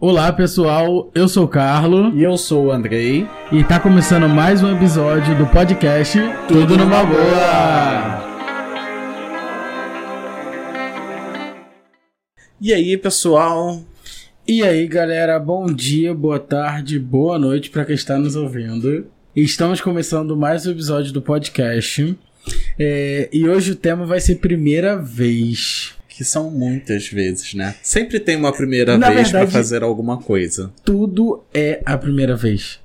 Olá pessoal, eu sou o Carlo E eu sou o Andrei. e tá começando mais um episódio do podcast Tudo numa boa. E aí, pessoal? E aí galera, bom dia, boa tarde, boa noite pra quem está nos ouvindo. Estamos começando mais um episódio do podcast É, e hoje o tema vai ser primeira vez. Que são muitas vezes, né? Sempre tem uma primeira Na vez pra verdade- fazer alguma coisa. Tudo é a primeira vez.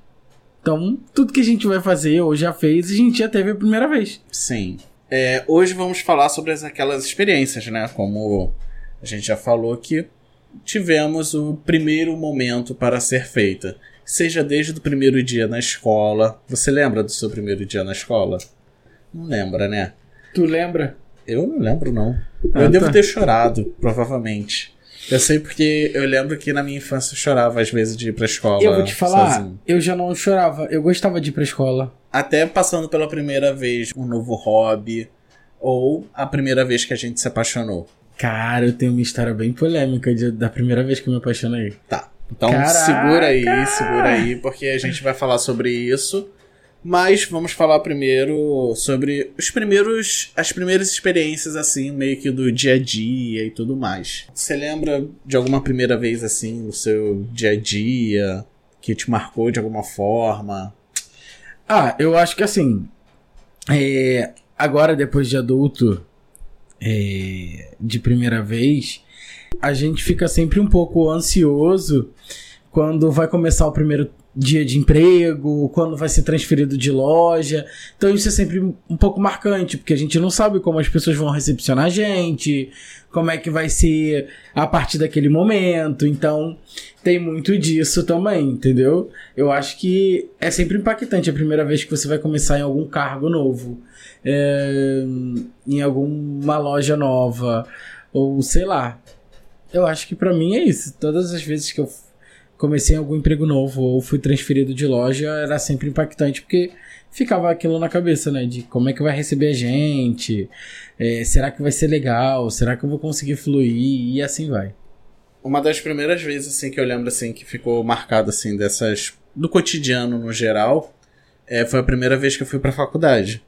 Então, tudo que a gente vai fazer ou já fez, a gente já teve a primeira vez. Sim. É, hoje vamos falar sobre as- aquelas experiências, né? Como a gente já falou que tivemos o primeiro momento para ser feita. Seja desde o primeiro dia na escola. Você lembra do seu primeiro dia na escola? Não lembra, né? Tu lembra? Eu não lembro, não. Ah, eu devo tá. ter chorado, provavelmente. Eu sei porque eu lembro que na minha infância eu chorava às vezes de ir pra escola. Eu vou te falar, sozinho. eu já não chorava, eu gostava de ir pra escola. Até passando pela primeira vez um novo hobby. Ou a primeira vez que a gente se apaixonou. Cara, eu tenho uma história bem polêmica de- da primeira vez que eu me apaixonei. Tá. Então Caraca! segura aí, segura aí, porque a gente vai falar sobre isso. Mas vamos falar primeiro sobre os primeiros, as primeiras experiências assim, meio que do dia a dia e tudo mais. Você lembra de alguma primeira vez assim no seu dia a dia que te marcou de alguma forma? Ah, eu acho que assim. é, agora, depois de adulto, é, de primeira vez, a gente fica sempre um pouco ansioso quando vai começar o primeiro dia de emprego, quando vai ser transferido de loja. Então isso é sempre um pouco marcante, porque a gente não sabe como as pessoas vão recepcionar a gente, como é que vai ser a partir daquele momento. Então tem muito disso também, entendeu? Eu acho que é sempre impactante a primeira vez que você vai começar em algum cargo novo, é, em alguma loja nova, ou sei lá. Eu acho que pra mim é isso. Todas as vezes que eu comecei algum emprego novo ou fui transferido de loja, era sempre impactante, porque ficava aquilo na cabeça, né? De como é que vai receber a gente, é, será que vai ser legal, será que eu vou conseguir fluir, e assim vai. Uma das primeiras vezes assim que eu lembro assim que ficou marcado assim dessas do cotidiano no geral, é, foi a primeira vez que eu fui pra faculdade.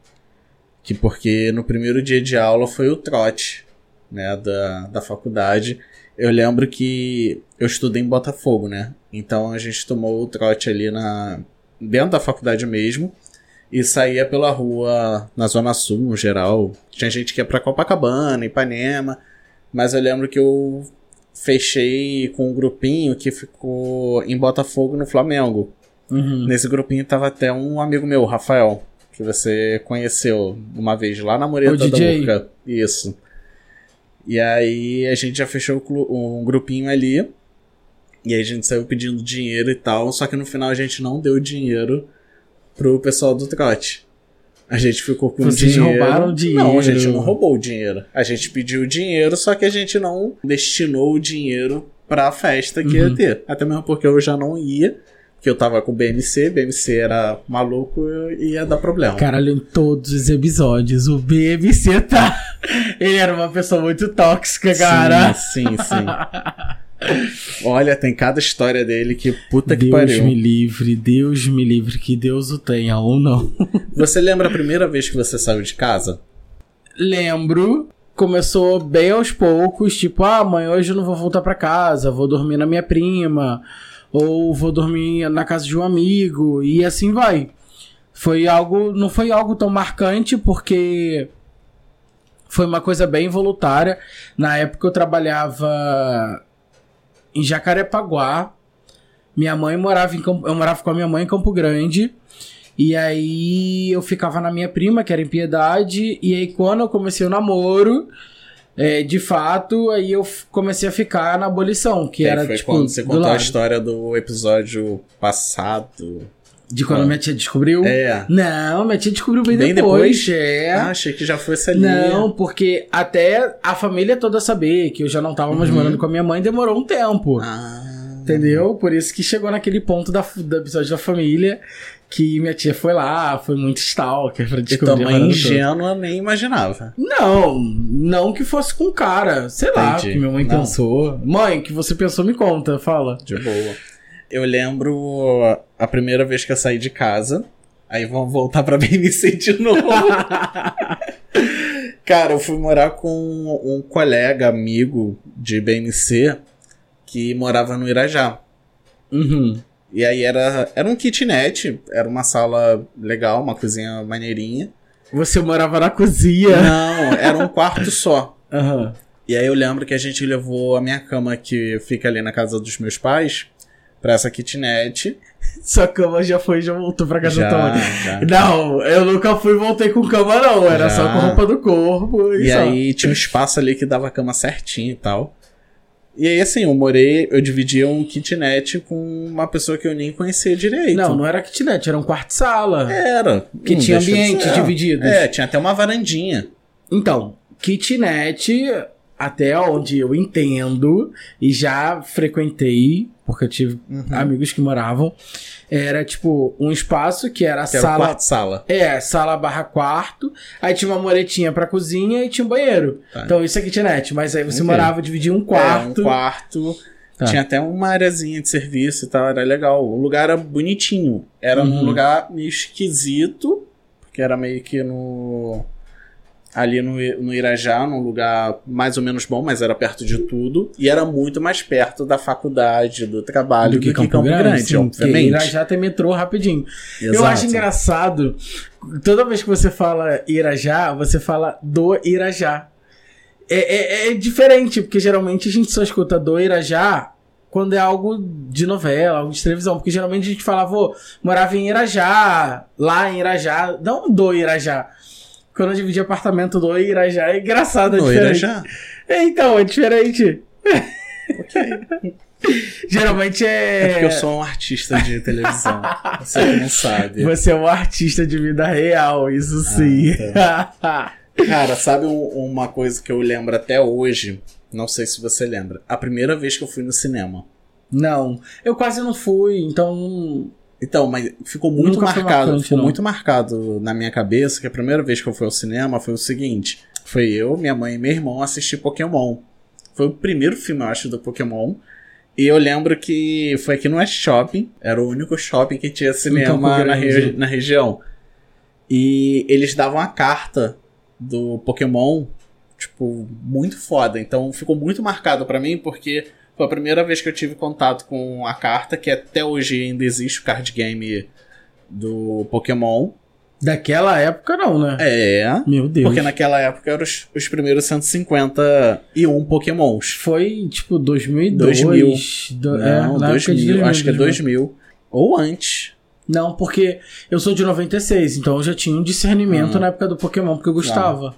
Que porque no primeiro dia de aula foi o trote, né, da, da faculdade. Eu lembro que eu estudei em Botafogo, né? Então a gente tomou o trote ali na dentro da faculdade mesmo e saía pela rua na zona sul, no geral. Tinha gente que ia pra Copacabana, Ipanema, mas eu lembro que eu fechei com um grupinho que ficou em Botafogo no Flamengo. Uhum. Nesse grupinho tava até um amigo meu, Rafael, que você conheceu uma vez lá na Mureta da. Urca. Isso. E aí a gente já fechou um grupinho ali. E aí a gente saiu pedindo dinheiro e tal. Só que no final a gente não deu dinheiro pro pessoal do trote. A gente ficou com Vocês dinheiro. roubaram Não, a dinheiro. gente não roubou o dinheiro. A gente pediu o dinheiro, só que a gente não destinou o dinheiro pra festa que Uhum. ia ter. Até mesmo porque eu já não ia. Porque eu tava com o BMC, BMC era maluco e ia dar problema. Caralho, em todos os episódios, o BMC tá. Ele era uma pessoa muito tóxica, cara. Sim, sim, sim. Olha, tem cada história dele que puta que Deus pariu. me livre, Deus me livre, que Deus o tenha ou não. Você lembra a primeira vez que você saiu de casa? Lembro, começou bem aos poucos, tipo, ah, mãe, hoje eu não vou voltar pra casa, vou dormir na minha prima, ou vou dormir na casa de um amigo, e assim vai. Foi algo, não foi algo tão marcante, porque foi uma coisa bem voluntária. Na época eu trabalhava em Jacarepaguá. Minha mãe morava em Campo, eu morava com a minha mãe em Campo Grande. E aí eu ficava na minha prima, que era em Piedade, e aí quando eu comecei o namoro, é, de fato, aí eu comecei a ficar na abolição, que era foi tipo quando você contou a história do episódio passado. De quando Ah. minha tia descobriu. É. Não, minha tia descobriu bem, Bem depois. depois? É. Ah, achei que já fosse ali. Não, porque até a família toda saber que eu já não tava mais Uhum. morando com a minha mãe demorou um tempo. Ah. entendeu? Por isso que chegou naquele ponto da, do episódio da família que minha tia foi lá, foi muito stalker pra E descobrir. tua a mãe ingênua nem imaginava. Não, não que fosse com cara. Sei lá, Entendi. que minha mãe Não. pensou. Mãe, que você pensou, me conta, fala. De boa. Eu lembro a primeira vez que eu saí de casa. Aí vamos voltar pra BNC de novo. Cara, eu fui morar com um colega, amigo de BNC, que morava no Irajá. Uhum. E aí era, era um kitnet, era uma sala legal, uma cozinha maneirinha. Você morava na cozinha. Não, era um quarto só. Aham. E aí eu lembro que a gente levou a minha cama, que fica ali na casa dos meus pais, pra essa kitnet. Sua cama já foi, já voltou pra casa Já, tua mãe. já. Não, eu nunca fui e voltei com cama, não. Era Já. só com roupa do corpo. E, E aí tinha um espaço ali que dava cama certinho e tal. E aí, assim, eu morei, eu dividia um kitnet com uma pessoa que eu nem conhecia direito. Não, não era kitnet, era um quarto-sala. Era. Que tinha ambientes divididos. É, tinha até uma varandinha. Então, kitnet, até onde eu entendo, e já frequentei, porque eu tive Uhum. amigos que moravam, era tipo um espaço que era Que era o sala. É, sala barra quarto. Aí tinha uma moretinha pra cozinha e tinha um banheiro. Tá. Então isso é kitnet. Mas aí você Ok. morava, dividia um É, quarto. um quarto. Tá. Tinha até uma areazinha de serviço e tal, era legal. O lugar era bonitinho. Era um Uhum. lugar meio esquisito, porque era meio que no. Ali no, no Irajá, num lugar mais ou menos bom, mas era perto de tudo. E era muito mais perto da faculdade, do trabalho, do que, Campo, Grande, sim, obviamente. Irajá tem metrô rapidinho. Eu Exato. acho engraçado, toda vez que você fala Irajá, você fala do Irajá. É, é, é diferente, porque geralmente a gente só escuta do Irajá quando é algo de novela, algo de televisão. Porque geralmente a gente falava, "Vô, morava em Irajá, lá em Irajá, não do Irajá. Quando eu dividi apartamento do Irajá, é engraçado, é No diferente. Irajá. É, então, é diferente. Geralmente é. É porque eu sou um artista de televisão. Você não sabe. Você é um artista de vida real, isso sim. Cara, sabe um- uma coisa que eu lembro até hoje? Não sei se você lembra. A primeira vez que eu fui no cinema. não, eu quase não fui, então. Então, mas ficou muito Nunca marcado. marcante, ficou não. muito marcado na minha cabeça que a primeira vez que eu fui ao cinema foi o seguinte: foi eu, minha mãe e meu irmão assistir Pokémon. Foi o primeiro filme, eu acho, do Pokémon. E eu lembro que foi aqui no West Shopping. Era o único shopping que tinha cinema Campo na, regi- na região. E eles davam a carta do Pokémon, tipo, muito foda. Então ficou muito marcado pra mim porque foi a primeira vez que eu tive contato com a carta, que até hoje ainda existe o card game do Pokémon. Daquela época, não, né? É. Meu Deus. Porque naquela época eram os, os primeiros 151 Pokémons. Foi tipo 2002. 2000. Do, é, Não, época 2000, de acho que é 2000. 2000. Ou antes. Não, porque eu sou de 96, então eu já tinha um discernimento Ah. na época do Pokémon, porque eu gostava.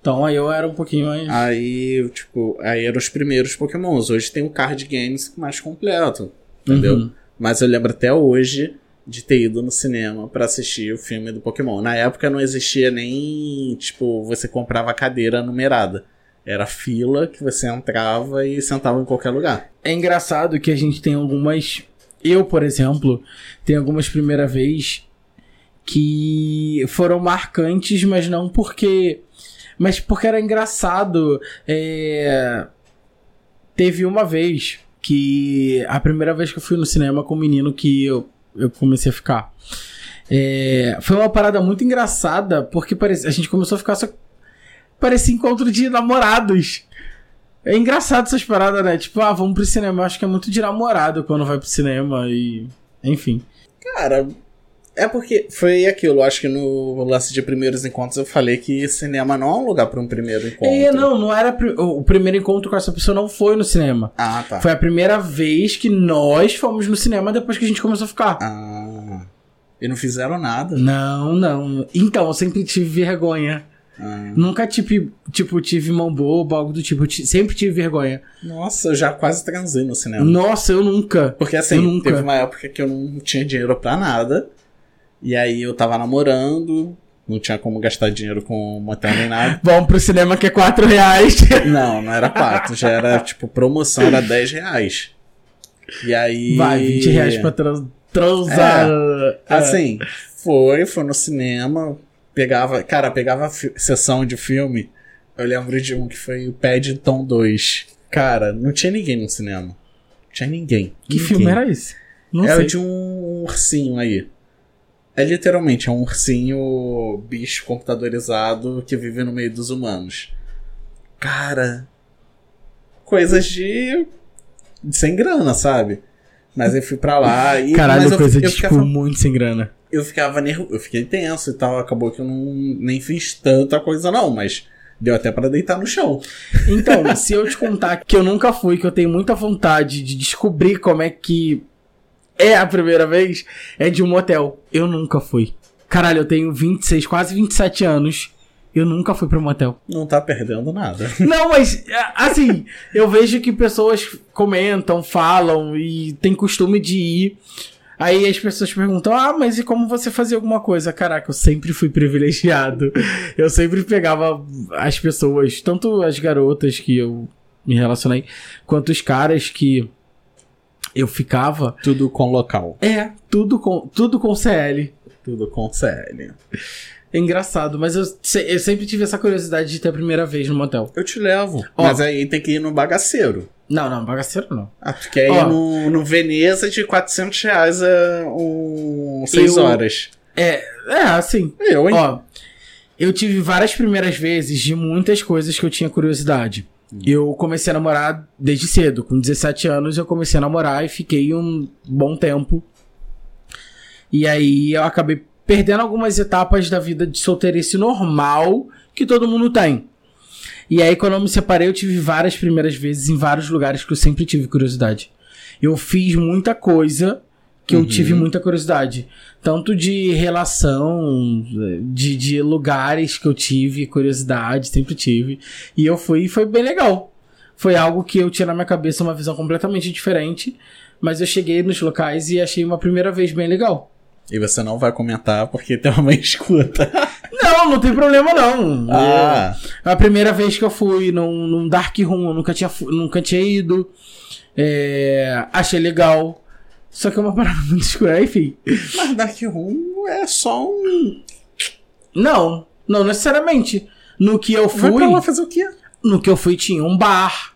Então aí eu era um pouquinho mais. Aí, tipo, aí eram os primeiros Pokémons. Hoje tem o card games mais completo. Entendeu? Uhum. Mas eu lembro até hoje de ter ido no cinema pra assistir o filme do Pokémon. Na época não existia nem, tipo, você comprava cadeira numerada. Era fila que você entrava e sentava em qualquer lugar. É engraçado que a gente tem algumas. Eu, por exemplo, tenho algumas primeira vez que foram marcantes, mas não porque. Mas porque era engraçado. É... Teve uma vez que. A primeira vez que eu fui no cinema com um menino que eu, eu comecei a ficar. É, Foi uma parada muito engraçada, porque parece... a gente começou a ficar só. Parecia encontro de namorados. É engraçado essas paradas, né? Tipo, ah, vamos pro cinema. Eu acho que é muito de namorado quando vai pro cinema e. Enfim. Cara, é porque foi aquilo. Acho que no lance de primeiros encontros eu falei que cinema não é um lugar pra um primeiro encontro. É, não, não era. O primeiro encontro com essa pessoa não foi no cinema. Ah, tá. Foi a primeira vez que nós fomos no cinema depois que a gente começou a ficar. Ah. E não fizeram nada. Não, não. Então, eu sempre tive vergonha. Ah. Nunca, tipo, tipo tive mão boba, algo do tipo. Sempre tive vergonha. Nossa, eu já quase transei no cinema. Nossa, eu nunca. Porque assim, Eu nunca. teve uma época que eu não tinha dinheiro pra nada. E aí eu tava namorando, não tinha como gastar dinheiro com motel nem nada. Vamos pro cinema que é 4 reais. Não, não era quatro, já era tipo promoção, era 10 reais. E aí. Vai, 20 reais pra trans- transar. É. Assim, foi, foi no cinema, pegava, cara, pegava sessão de filme. Eu lembro de um que foi o Paddington 2. Cara, não tinha ninguém no cinema. Não tinha ninguém. Que Ninguém. filme era esse? Não Era sei. de um ursinho aí. É literalmente é um ursinho bicho computadorizado que vive no meio dos humanos. Cara, coisas de sem grana, sabe? Mas eu fui pra lá e Caralho, mas eu, coisa eu de, tipo, ficava, muito sem grana. eu ficava nervoso, eu fiquei tenso e tal, acabou que eu não nem fiz tanta coisa não, mas deu até pra deitar no chão. Então, se eu te contar que eu nunca fui, que eu tenho muita vontade de descobrir como é que é a primeira vez, é de um motel. Eu nunca fui. Caralho, eu tenho 26, quase 27 anos. Eu nunca fui pra um motel. Não tá perdendo nada. Não, mas a- assim, eu vejo que pessoas comentam, falam e tem costume de ir. Aí as pessoas perguntam: Ah, mas e como você fazia alguma coisa? Caraca, eu sempre fui privilegiado. Eu sempre pegava as pessoas, tanto as garotas que eu me relacionei, quanto os caras que eu ficava. Tudo com local. É, tudo com, tudo com CL. Tudo com CL. É engraçado, mas eu, se- eu sempre tive essa curiosidade de ter a primeira vez no motel. Eu te levo. Ó. Mas aí tem que ir no bagaceiro. Não, não, bagaceiro não. Ah, tu quer ir no, no Veneza de 400 reais a um, 6 Eu- horas. É, é, assim. Eu, hein? Ó, eu tive várias primeiras vezes de muitas coisas que eu tinha curiosidade. Eu comecei a namorar desde cedo. Com 17 anos eu comecei a namorar e fiquei um bom tempo. E aí eu acabei perdendo algumas etapas da vida de solteirice normal que todo mundo tem. E aí quando eu me separei eu tive várias primeiras vezes em vários lugares que eu sempre tive curiosidade. Eu fiz muita coisa que eu Uhum. tive muita curiosidade. Tanto de relação, de, de lugares que eu tive curiosidade, sempre tive. E eu fui e foi bem legal. Foi algo que eu tinha na minha cabeça uma visão completamente diferente. Mas eu cheguei nos locais e achei uma primeira vez bem legal. E você não vai comentar porque tem uma escuta. Não, não tem problema não. ah, É a primeira vez que eu fui num, num Dark Room, eu nunca tinha, nunca tinha ido. É, achei legal. Só que é uma parada muito escura, enfim. mas Dark Room é só um. Não, não necessariamente. No que eu Vai fui, pra lá fazer o quê? no que eu fui tinha um bar.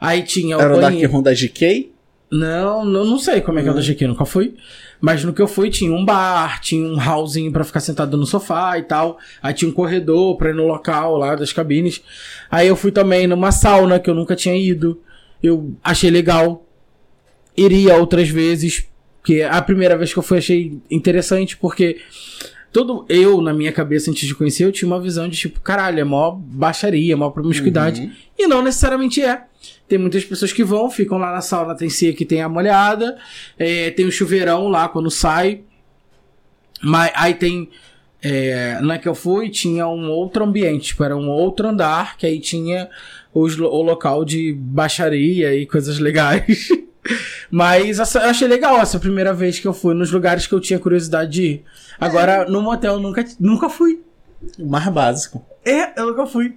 Aí tinha o Era o Dark. Room da GK? Não, não, não sei como é que é o da GQ, nunca fui. Mas no que eu fui tinha um bar, tinha um hallzinho pra ficar sentado no sofá e tal. Aí tinha um corredor pra ir no local lá das cabines. Aí eu fui também numa sauna que eu nunca tinha ido. Eu achei legal. Iria outras vezes. Porque a primeira vez que eu fui achei interessante porque todo eu, na minha cabeça, antes de conhecer, eu tinha uma visão de tipo, caralho, é mó baixaria, mó promiscuidade. Uhum. E não necessariamente é. Tem muitas pessoas que vão, ficam lá na sauna, tem cia que tem a molhada, é, tem o chuveirão lá quando sai. Mas aí tem. É, na que eu fui, tinha um outro ambiente, tipo, era um outro andar, que aí tinha os o local de baixaria e coisas legais. Mas essa- eu achei legal essa primeira vez que eu fui nos lugares que eu tinha curiosidade de ir. Agora, no motel, eu nunca, nunca fui. O mais básico. É, eu nunca fui.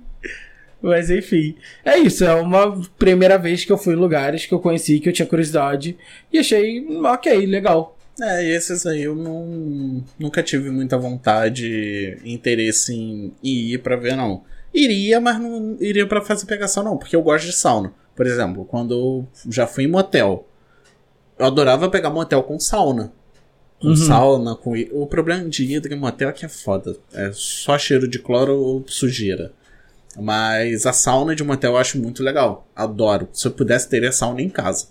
Mas enfim. É isso, é uma primeira vez que eu fui em lugares que eu conheci, que eu tinha curiosidade. E achei, ok, legal. É, e esses aí eu não, nunca tive muita vontade e interesse em, em ir pra ver, não. Iria, mas não iria pra fazer pegação, não, porque eu gosto de sauna. Por exemplo, quando eu já fui em motel, eu adorava pegar motel com sauna. Com Uhum. sauna, com. O problema de ir em motel é que é foda. É só cheiro de cloro ou sujeira. Mas a sauna de motel eu acho muito legal. Adoro. Se eu pudesse, teria sauna em casa.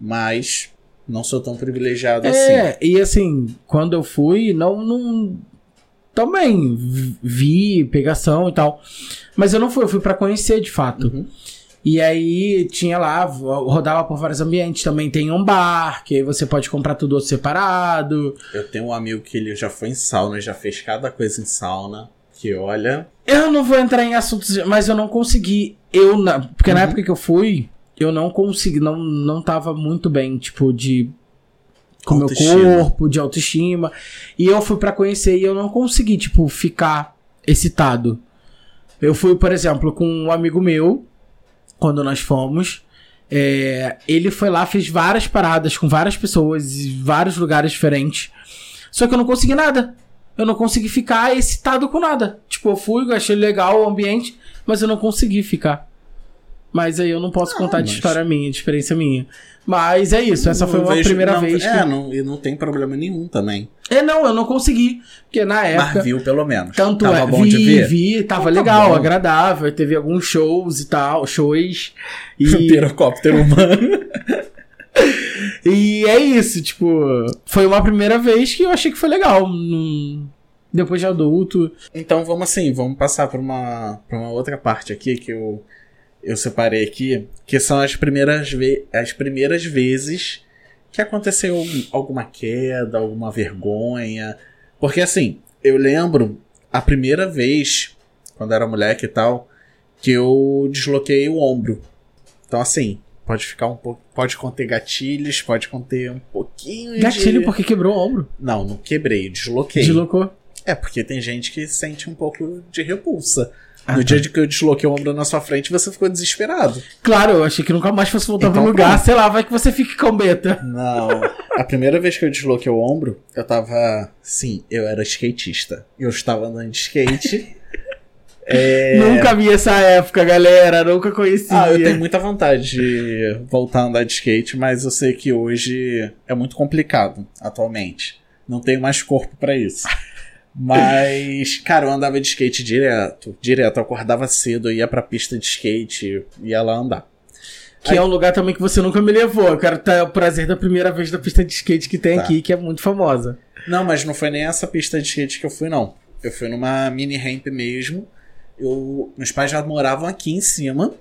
Mas não sou tão privilegiado assim. É, e assim, quando eu fui, não. não também vi- pegação e tal. Mas eu não fui, eu fui pra conhecer de fato. Uhum. E aí tinha lá, rodava por vários ambientes. Também tem um bar, que aí você pode comprar tudo separado. Eu tenho um amigo que ele já foi em sauna, já fez cada coisa em sauna. Que olha. Eu não vou entrar em assuntos, mas eu não consegui. Eu, na, porque na Uhum. época que eu fui, eu não consegui, não, não tava muito bem, tipo, de. Com meu corpo, de autoestima. E eu fui pra conhecer e eu não consegui, tipo, ficar excitado. Eu fui, por exemplo, com um amigo meu, quando nós fomos. É, ele foi lá, fez várias paradas com várias pessoas, em vários lugares diferentes. Só que eu não consegui nada. Eu não consegui ficar excitado com nada. Tipo, eu fui, achei legal o ambiente, mas eu não consegui ficar. Mas aí eu não posso Ah, contar de mas- história minha, de experiência minha. Mas é isso, essa foi uma vejo- primeira não, vez É, que. não, e não tem problema nenhum também. É, não, eu não consegui. Porque na época. Mas viu pelo menos. Tanto Tava é, bom vi, de ver. vi, tava Então tá legal, bom. agradável. Teve alguns shows e tal, shows. E, Pirocóptero humano. e é isso, tipo, foi uma primeira vez que eu achei que foi legal. Num- Depois de adulto. Então vamos assim, vamos passar para uma, pra uma outra parte aqui que eu, eu separei aqui, que são as primeiras, ve as primeiras vezes que aconteceu alguma queda, alguma vergonha. Porque assim, eu lembro a primeira vez, quando era moleque e tal, que eu desloquei o ombro. Então assim, pode ficar um pouco. Pode conter gatilhos, pode conter um pouquinho Gatilho de. porque quebrou o ombro. Não, não quebrei, desloquei. Deslocou. É, porque tem gente que sente um pouco de repulsa. Ah, no tá. dia de que eu desloquei o ombro na sua frente, você ficou desesperado. Claro, eu achei que nunca mais fosse voltar Então pro lugar. pronto. Sei lá, vai que você fique com beta. Não. A primeira vez que eu desloquei o ombro, eu tava. Sim, eu era skatista. Eu estava andando de skate. É. Nunca vi essa época, galera. Nunca conheci. Ah, eu tenho muita vontade de voltar a andar de skate, mas eu sei que hoje é muito complicado, atualmente. Não tenho mais corpo pra isso. Mas, cara, eu andava de skate direto, direto. Eu acordava cedo, eu ia pra pista de skate, ia lá andar. Que é um lugar também que você nunca me levou. Eu quero ter o prazer da primeira vez da pista de skate que tem Tá. aqui, que é muito famosa. Não, mas não foi nem essa pista de skate que eu fui, não. Eu fui numa mini ramp mesmo. Eu, meus pais já moravam aqui em cima.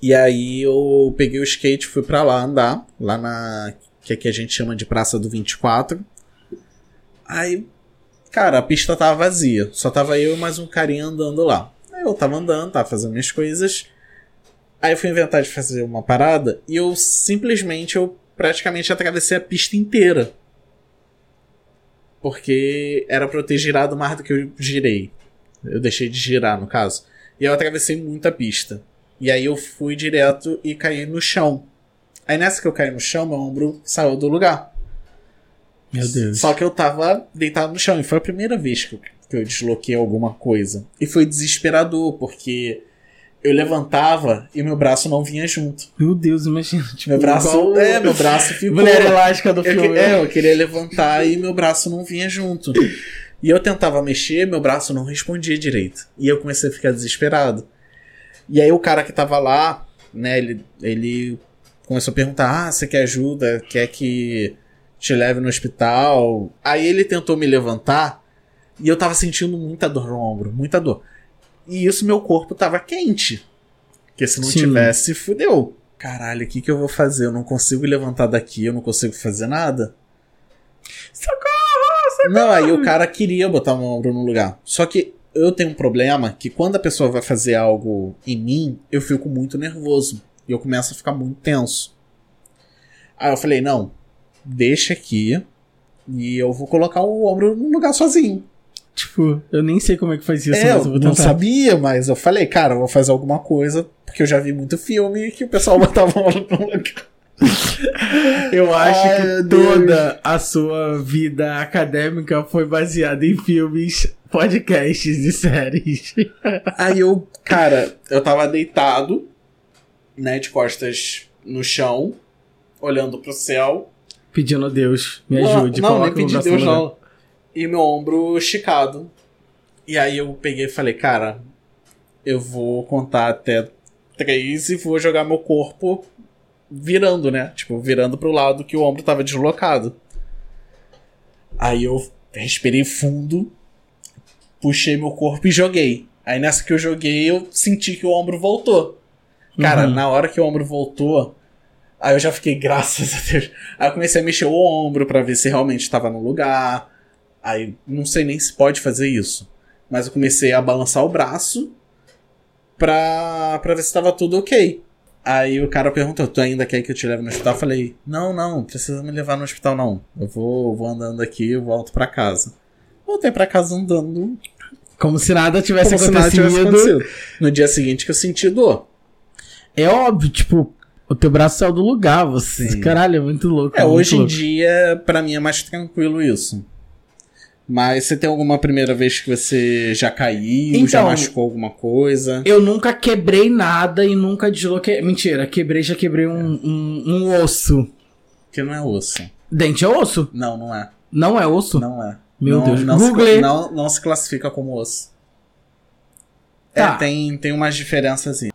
E aí eu peguei o skate e fui pra lá andar. Lá na. que aqui a gente chama de Praça do 24. Aí, cara, a pista tava vazia. Só tava eu e mais um carinha andando lá. Aí eu tava andando, tava fazendo minhas coisas. Aí eu fui inventar de fazer uma parada e eu simplesmente, eu praticamente atravessei a pista inteira. Porque era pra eu ter girado mais do que eu girei. Eu deixei de girar, no caso. E eu atravessei muita pista. E aí eu fui direto e caí no chão. Aí nessa que eu caí no chão, meu ombro saiu do lugar. Meu Deus. Só que eu tava deitado no chão. E foi a primeira vez que eu, que eu desloquei alguma coisa. E foi desesperador, porque eu levantava e meu braço não vinha junto. Meu Deus, imagina. Tipo, Meu braço. igual É, meu braço ficou. Mulher elástica do Eu, filme. que- é, eu queria levantar e meu braço não vinha junto. E eu tentava mexer, meu braço não respondia direito. E eu comecei a ficar desesperado. E aí o cara que tava lá, né, ele, ele começou a perguntar: Ah, você quer ajuda? Quer que te leve no hospital? Aí ele tentou me levantar e eu tava sentindo muita dor no ombro, muita dor. E isso meu corpo tava quente. Porque se não Sim. tivesse, fudeu. Caralho, o que, que eu vou fazer? Eu não consigo levantar daqui, eu não consigo fazer nada. Socorro! Não, aí o cara queria botar meu ombro no lugar. Só que eu tenho um problema que quando a pessoa vai fazer algo em mim, eu fico muito nervoso. E eu começo a ficar muito tenso. Aí eu falei, não, deixa aqui e eu vou colocar o ombro no lugar sozinho. Tipo, eu nem sei como é que faz isso, é, mas eu eu não sabia, mas eu falei, cara, eu vou fazer alguma coisa, porque eu já vi muito filme que o pessoal botava o ombro no lugar. Eu acho Ai, que meu Deus. toda a sua vida acadêmica foi baseada em filmes, podcasts e séries. Aí eu, cara, eu tava deitado, né, de costas no chão, olhando pro céu. Pedindo a Deus, me Não, ajude, não, nem coloca o pedi Deus lugar. não. E meu ombro esticado. E aí eu peguei e falei, cara, eu vou contar até três e vou jogar meu corpo virando, né? Tipo, virando pro lado que o ombro tava deslocado. Aí eu respirei fundo, puxei meu corpo e joguei. Aí nessa que eu joguei, eu senti que o ombro voltou. Cara, Uhum. na hora que o ombro voltou, aí eu já fiquei, graças a Deus. Aí eu comecei a mexer o ombro pra ver se realmente estava no lugar. Aí não sei nem se pode fazer isso. Mas eu comecei a balançar o braço pra, pra ver se tava tudo ok. Aí o cara perguntou: Tu ainda quer que eu te leve no hospital? Eu falei: Não, não, não precisa me levar no hospital, não. Eu vou, vou andando aqui e volto pra casa. Voltei pra casa andando Como se nada tivesse como se nada acontecido. tivesse acontecido. No dia seguinte que eu senti dor. É óbvio, tipo, O teu braço saiu do lugar, você. Sim. Caralho, é muito louco. É, muito hoje em louco. dia, pra mim é mais tranquilo isso. Mas você tem alguma primeira vez que você já caiu, já Então, machucou alguma coisa? Eu nunca quebrei nada e nunca desloquei. Mentira, quebrei, já quebrei um, um, um osso. Que não é osso. Dente é osso? Não, não é. Não é osso? Não é. Meu não, Deus. não se, Google. não, não se classifica como osso. Tá. É, tem, tem umas diferenças aí.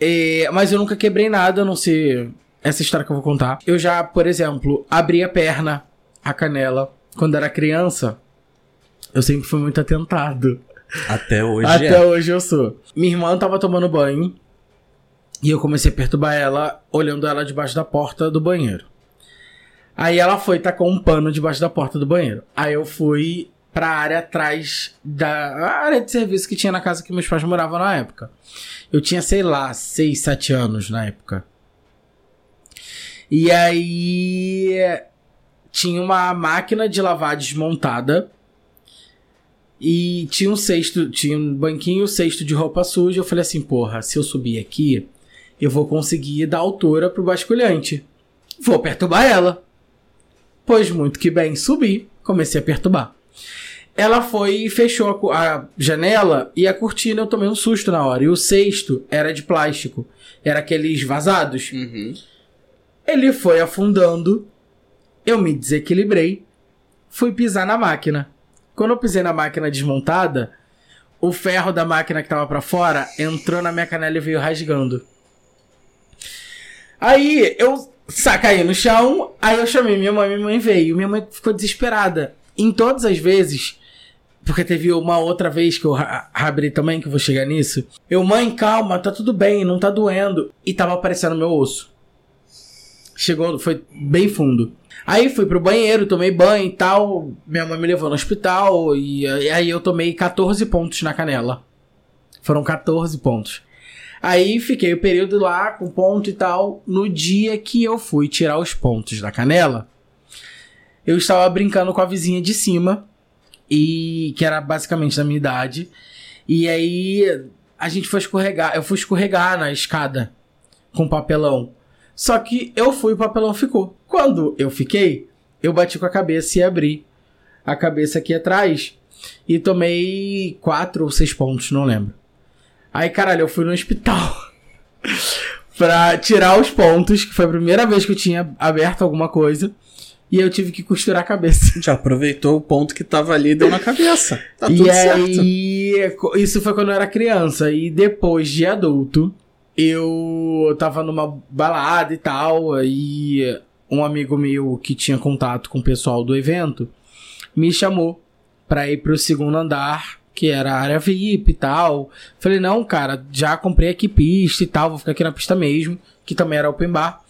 É, mas eu nunca quebrei nada, a não ser essa história que eu vou contar. Eu já, por exemplo, abri a perna, a canela. Quando era criança, eu sempre fui muito atentado. Até hoje Até é. hoje eu sou. Minha irmã tava tomando banho e eu comecei a perturbar ela, olhando ela debaixo da porta do banheiro. Aí ela foi e tacou um pano debaixo da porta do banheiro. Aí eu fui pra área atrás da área de serviço que tinha na casa que meus pais moravam na época. Eu tinha, sei lá, 6, 7 anos na época. E aí tinha uma máquina de lavar desmontada e tinha um cesto, tinha um banquinho, um cesto de roupa suja. Eu falei assim, porra, se eu subir aqui, eu vou conseguir dar altura pro basculhante. Vou perturbar ela. Pois muito que bem, subi, comecei a perturbar. Ela foi e fechou a, a janela e a cortina eu tomei um susto na hora. E o cesto era de plástico. Era aqueles vazados. Uhum. Ele foi afundando. Eu me desequilibrei. Fui pisar na máquina. Quando eu pisei na máquina desmontada, o ferro da máquina que tava pra fora entrou na minha canela e veio rasgando. Aí eu sa- caí no chão, aí eu chamei minha mãe, minha mãe veio. Minha mãe ficou desesperada. Em todas as vezes, porque teve uma outra vez que eu abri também, que eu vou chegar nisso. Eu, mãe, calma, tá tudo bem, não tá doendo. E tava aparecendo meu osso. Chegou, foi bem fundo. Aí fui pro banheiro, tomei banho e tal. Minha mãe me levou no hospital. E, e aí eu tomei 14 pontos na canela. Foram 14 pontos. Aí fiquei o período lá com ponto e tal. No dia que eu fui tirar os pontos da canela, eu estava brincando com a vizinha de cima. E que era basicamente da minha idade. E aí a gente foi escorregar. Eu fui escorregar na escada com papelão. Só que eu fui o papelão ficou. Quando eu fiquei, eu bati com a cabeça e abri a cabeça aqui atrás e tomei quatro ou seis pontos, não lembro. Aí, caralho, eu fui no hospital pra tirar os pontos, que foi a primeira vez que eu tinha aberto alguma coisa. E eu tive que costurar a cabeça. Já aproveitou o ponto que tava ali e deu na cabeça. Tá tudo e certo. aí, co- isso foi quando eu era criança. E depois de adulto, eu tava numa balada e tal. Aí um amigo meu que tinha contato com o pessoal do evento me chamou pra ir pro segundo andar, que era a área VIP e tal. Falei, não, cara, já comprei aqui pista e tal, vou ficar aqui na pista mesmo, que também era open bar.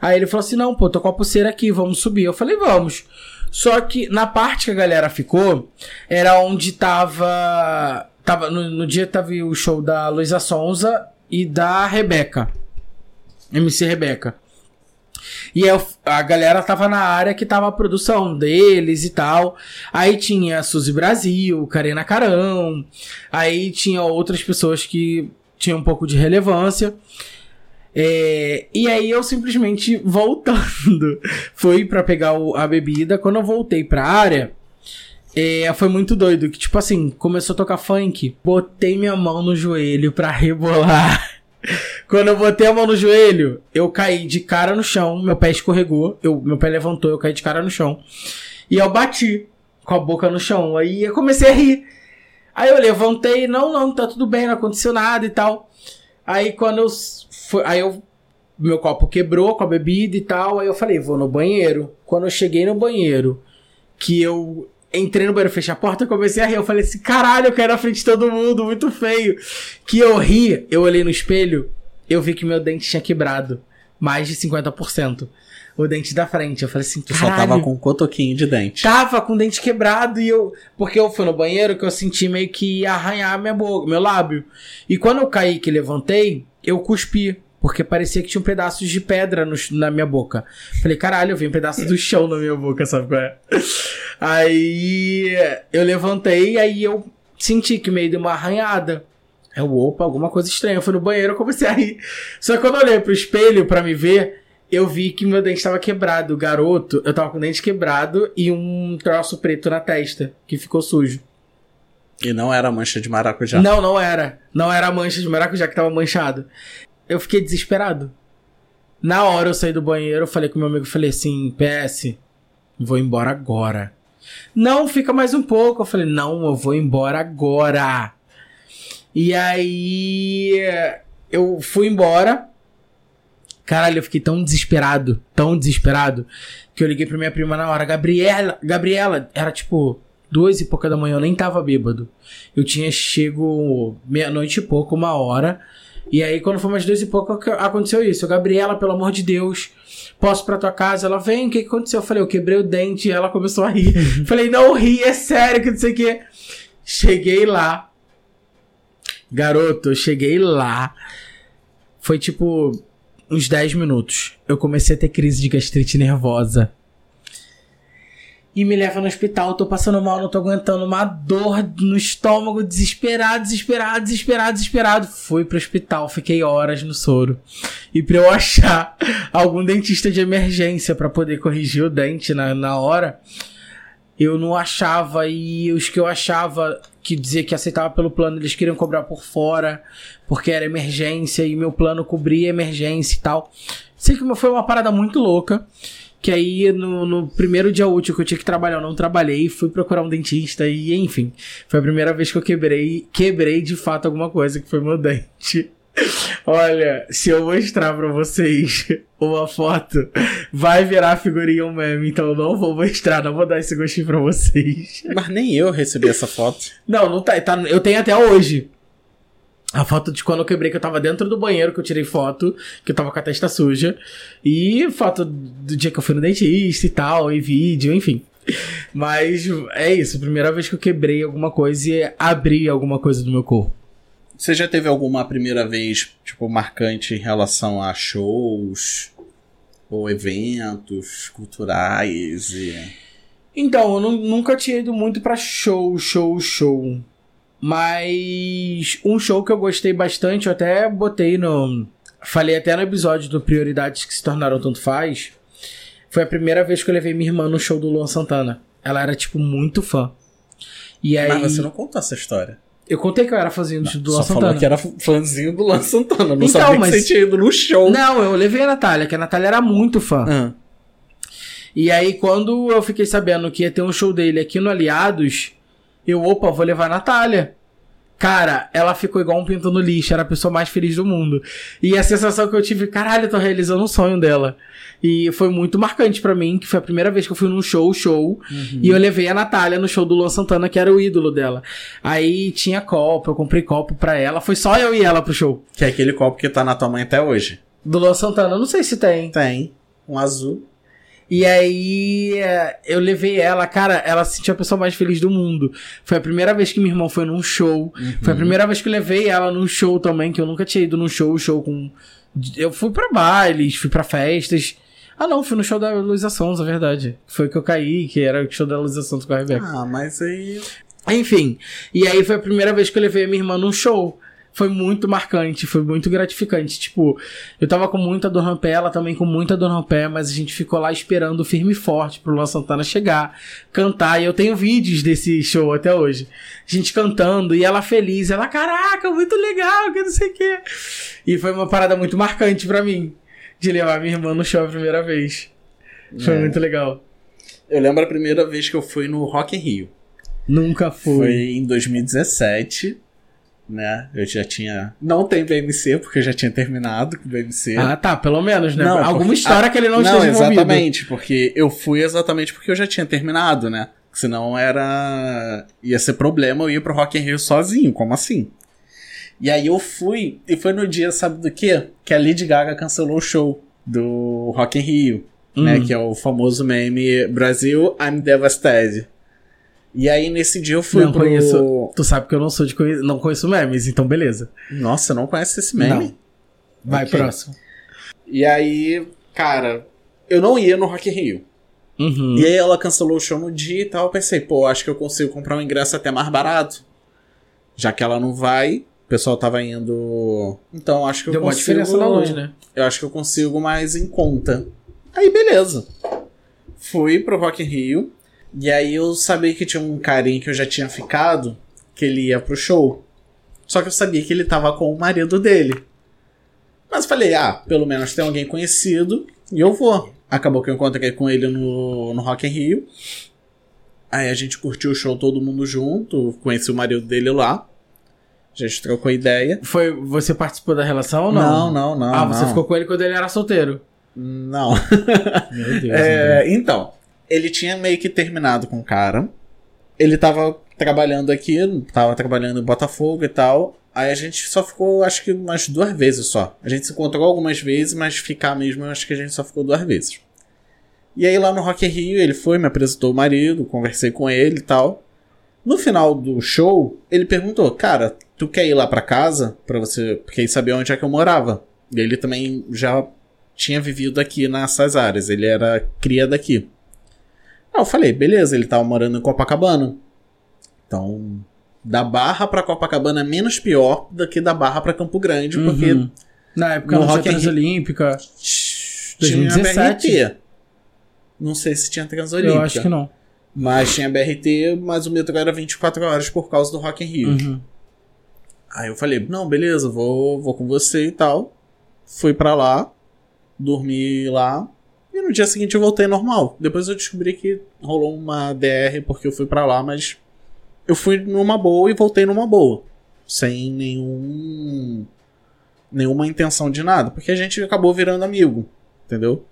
Aí ele falou assim: não, pô, tô com a pulseira aqui, vamos subir. Eu falei, vamos. Só que na parte que a galera ficou, era onde tava. tava no, no dia tava o show da Luísa Sonza e da Rebeca. MC Rebeca. E eu- a galera tava na área que tava a produção deles e tal. Aí tinha a Suzy Brasil, Karina Carão. Aí tinha outras pessoas que tinham um pouco de relevância. É, e aí eu simplesmente voltando, fui pra pegar o- a bebida. Quando eu voltei pra área, é, foi muito doido. Que tipo assim, começou a tocar funk. Botei minha mão no joelho pra rebolar. Quando eu botei a mão no joelho, eu caí de cara no chão, meu pé escorregou, eu, meu pé levantou, eu caí de cara no chão. E eu bati com a boca no chão. Aí eu comecei a rir. Aí eu levantei, não, não, tá tudo bem, não aconteceu nada e tal. Aí quando eu fui, aí eu meu copo quebrou com a bebida e tal, aí eu falei, vou no banheiro. Quando eu cheguei no banheiro, que eu entrei no banheiro, fechei a porta, comecei a rir. Eu falei assim, caralho, eu quero na frente de todo mundo, muito feio. Que eu ri, eu olhei no espelho, eu vi que meu dente tinha quebrado. Mais de 50%. O dente da frente. Eu falei assim, Tu só tava com um cotoquinho de dente. Tava com o dente quebrado e eu. Porque eu fui no banheiro que eu senti meio que ia arranhar minha boca, meu lábio. E quando eu caí que levantei, eu cuspi. Porque parecia que tinha um pedaços de pedra no- na minha boca. Falei, caralho, eu vi um pedaço do chão na minha boca, sabe qual é? Aí eu levantei, aí eu senti que meio de uma arranhada. O opa, alguma coisa estranha. Eu fui no banheiro e comecei a rir. Só que quando eu olhei pro espelho pra me ver, eu vi que meu dente estava quebrado. Garoto, eu tava com o dente quebrado e um troço preto na testa, que ficou sujo. E não era mancha de maracujá. Não, não era. Não era a mancha de maracujá que tava manchado. Eu fiquei desesperado. Na hora eu saí do banheiro, eu falei com meu amigo, falei assim, PS, vou embora agora. Não, fica mais um pouco. Eu falei, não, eu vou embora agora. E aí eu fui embora. Caralho, eu fiquei tão desesperado, tão desesperado, que eu liguei pra minha prima na hora. Gabriela, Gabriela, era tipo duas e pouca da manhã, eu nem tava bêbado. Eu tinha chego meia-noite e pouco, uma hora. E aí, quando foi mais duas e pouco, aconteceu isso. Gabriela, pelo amor de Deus, posso pra tua casa? Ela, vem, o que, que aconteceu? Eu falei, eu quebrei o dente e ela começou a rir. falei, não ri, é sério, que não sei o que. Cheguei lá. Garoto, eu cheguei lá. Foi tipo uns 10 minutos. Eu comecei a ter crise de gastrite nervosa e me leva no hospital. Tô passando mal, não tô aguentando. Uma dor no estômago, desesperado, desesperado, desesperado, desesperado. Fui pro hospital, fiquei horas no soro. E pra eu achar algum dentista de emergência para poder corrigir o dente na, na hora, eu não achava. E os que eu achava que dizia que aceitava pelo plano, eles queriam cobrar por fora, porque era emergência e meu plano cobria emergência e tal. Sei que foi uma parada muito louca. Que aí, no, no, primeiro dia útil que eu tinha que trabalhar, eu não trabalhei, fui procurar um dentista e, enfim, foi a primeira vez que eu quebrei, quebrei de fato alguma coisa, que foi meu dente. Olha, se eu mostrar pra vocês uma foto, vai virar figurinha um meme, então eu não vou mostrar, não vou dar esse gostinho pra vocês. Mas nem eu recebi essa foto. Não, não tá, tá eu tenho até hoje. A foto de quando eu quebrei, que eu tava dentro do banheiro, que eu tirei foto, que eu tava com a testa suja. E foto do dia que eu fui no dentista e tal, e vídeo, enfim. Mas é isso, primeira vez que eu quebrei alguma coisa e abri alguma coisa do meu corpo. Você já teve alguma primeira vez, tipo, marcante em relação a shows ou eventos culturais e... Então, eu nunca tinha ido muito pra show, show, show. Mas um show que eu gostei bastante, eu até botei no. Falei até no episódio do Prioridades que se tornaram tanto faz. Foi a primeira vez que eu levei minha irmã no show do Luan Santana. Ela era, tipo, muito fã. E aí... Mas você não contou essa história. Eu contei que eu era fãzinho do, do Luan Só Santana. falou que era fãzinho do Luan Santana. Não então, sabia mas... que você tinha ido no show. Não, eu levei a Natália, que a Natália era muito fã. Ah. E aí, quando eu fiquei sabendo que ia ter um show dele aqui no Aliados, eu, opa, vou levar a Natália. Cara, ela ficou igual um pinto no lixo, era a pessoa mais feliz do mundo. E a sensação que eu tive, caralho, eu tô realizando um sonho dela. E foi muito marcante para mim, que foi a primeira vez que eu fui num show, show, uhum. e eu levei a Natália no show do Luan Santana, que era o ídolo dela. Aí tinha copo, eu comprei copo pra ela, foi só eu e ela pro show. Que é aquele copo que tá na tua mãe até hoje. Do Luan Santana, não sei se tem. Tem. Um azul. E aí é, eu levei ela, cara, ela se sentiu a pessoa mais feliz do mundo. Foi a primeira vez que meu irmão foi num show. Uhum. Foi a primeira vez que eu levei ela num show também, que eu nunca tinha ido num show, show com. Eu fui para bailes, fui para festas. Ah, não, fui no show da Luísa Sons, a verdade. Foi que eu caí, que era o show da Luísa Sons com a Rebeca. Ah, mas aí. Enfim, e aí foi a primeira vez que eu levei a minha irmã num show foi muito marcante, foi muito gratificante. Tipo, eu tava com muita dor no pé, ela também com muita dor no pé, mas a gente ficou lá esperando firme e forte pro Luan Santana chegar, cantar. E eu tenho vídeos desse show até hoje. A gente cantando e ela feliz, ela, caraca, muito legal, que não sei o quê. E foi uma parada muito marcante para mim, de levar minha irmã no show a primeira vez. Foi é. muito legal. Eu lembro a primeira vez que eu fui no Rock in Rio. Nunca fui. Foi em 2017 né? Eu já tinha. Não tem BMC, porque eu já tinha terminado com o BMC. Ah, tá, pelo menos, né? Não, Alguma porque... história ah, que ele não, não esteja envolvido. exatamente, porque eu fui exatamente porque eu já tinha terminado, né? Senão era. ia ser problema eu ir pro Rock in Rio sozinho, como assim? E aí eu fui, e foi no dia, sabe do quê? Que a Lady Gaga cancelou o show do Rock in Rio, né? hum. né? Que é o famoso meme Brasil, I'm devastated. E aí nesse dia eu fui não pro... conheço. Tu sabe que eu não sou de conhe... não conheço memes, então beleza. Nossa, não conhece esse meme? Não. Vai okay. próximo. E aí, cara, eu não ia no Rock in Rio. Uhum. E aí ela cancelou o show no dia e tal. Eu pensei, pô, acho que eu consigo comprar um ingresso até mais barato. Já que ela não vai, O pessoal tava indo. Então acho que eu Deu uma consigo. diferença na luz, né? Eu acho que eu consigo mais em conta. Aí beleza. Fui pro Rock in Rio. E aí eu sabia que tinha um carinha que eu já tinha ficado, que ele ia pro show. Só que eu sabia que ele tava com o marido dele. Mas falei, ah, pelo menos tem alguém conhecido e eu vou. Acabou que eu encontrei com ele no, no Rock in Rio. Aí a gente curtiu o show todo mundo junto, conheci o marido dele lá. A gente trocou ideia. Foi, você participou da relação ou Não, não? não, não. ah, você não. ficou com ele quando ele era solteiro. Não. Meu Deus. É, então, ele tinha meio que terminado com o cara. Ele tava trabalhando aqui, tava trabalhando em Botafogo e tal. Aí a gente só ficou, acho que umas duas vezes só. A gente se encontrou algumas vezes, mas ficar mesmo, acho que a gente só ficou duas vezes. E aí lá no Rock Rio, ele foi, me apresentou o marido, conversei com ele e tal. No final do show, ele perguntou, cara, tu quer ir lá pra casa? Pra você. Porque ele sabia onde é que eu morava. E ele também já tinha vivido aqui nessas áreas. Ele era cria daqui. Aí eu falei, beleza, ele tava morando em Copacabana. Então, da Barra pra Copacabana é menos pior do que da Barra pra Campo Grande, porque Uhum. Na época no Rock Transolímpica. tinha 2017. BRT. Não sei se tinha Transolímpica. Eu acho que não. Mas tinha BRT, mas o metrô era 24 horas por causa do Rock in Rio. Uhum. Aí eu falei, não, beleza, vou, vou com você e tal. Fui pra lá, dormi lá. E no dia seguinte eu voltei normal. Depois eu descobri que rolou uma DR porque eu fui pra lá, mas eu fui numa boa e voltei numa boa. Sem nenhum. nenhuma intenção de nada. Porque a gente acabou virando amigo. Entendeu?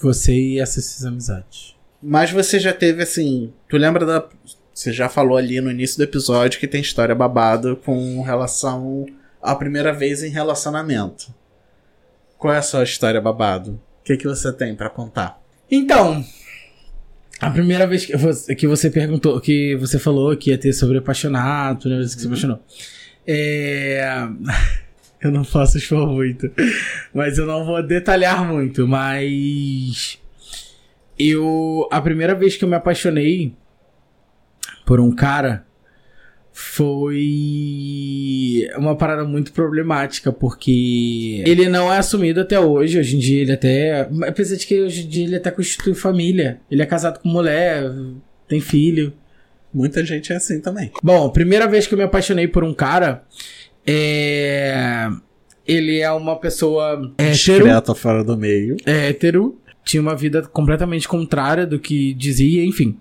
Você e essas amizades. Mas você já teve assim. Tu lembra da. Você já falou ali no início do episódio que tem história babada com relação à primeira vez em relacionamento. Qual é a sua história babado? O que, que você tem pra contar? Então, a primeira vez que você, que você perguntou, que você falou que ia ter sobre apaixonado, primeira vez que você apaixonou. É. Eu não posso expor muito, mas eu não vou detalhar muito, mas. Eu. A primeira vez que eu me apaixonei por um cara foi uma parada muito problemática, porque ele não é assumido até hoje. Hoje em dia ele até. Apesar de que hoje em dia ele até constitui família. Ele é casado com mulher, tem filho. Muita gente é assim também. Bom, a primeira vez que eu me apaixonei por um cara é. Ele é uma pessoa hétero, Discreta fora do meio. é hétero, tinha uma vida completamente contrária do que dizia, enfim.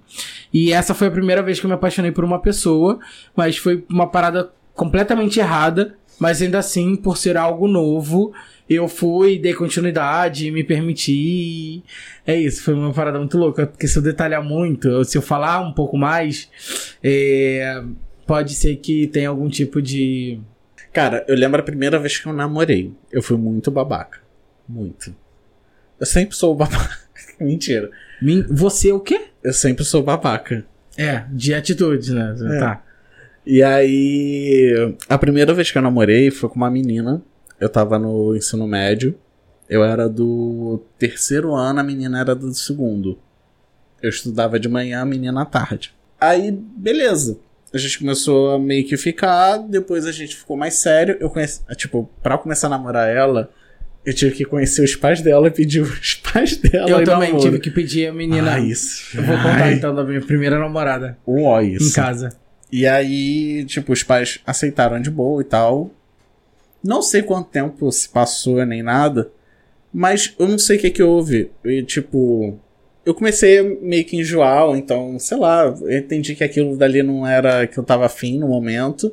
E essa foi a primeira vez que eu me apaixonei por uma pessoa, mas foi uma parada completamente errada, mas ainda assim, por ser algo novo, eu fui, dei continuidade, me permiti. É isso, foi uma parada muito louca, porque se eu detalhar muito, se eu falar um pouco mais, é, pode ser que tenha algum tipo de. Cara, eu lembro a primeira vez que eu namorei. Eu fui muito babaca. Muito. Eu sempre sou babaca. Mentira. Min- Você o quê? Eu sempre sou babaca. É, de atitude, né? É. Tá. E aí, a primeira vez que eu namorei foi com uma menina. Eu tava no ensino médio. Eu era do terceiro ano, a menina era do segundo. Eu estudava de manhã, a menina à tarde. Aí, beleza. A gente começou a meio que ficar, depois a gente ficou mais sério. Eu conheci, tipo, pra começar a namorar ela, eu tive que conhecer os pais dela e pedir os pais dela. Eu também namoro. tive que pedir a menina. Ah, isso. Eu vou contar Ai, então da minha primeira namorada Um ó, isso. em casa. E aí, tipo, os pais aceitaram de boa e tal. Não sei quanto tempo se passou nem nada, mas eu não sei o que que houve. E, tipo, eu comecei a meio que enjoar, então, sei lá, eu entendi que aquilo dali não era que eu tava afim no momento.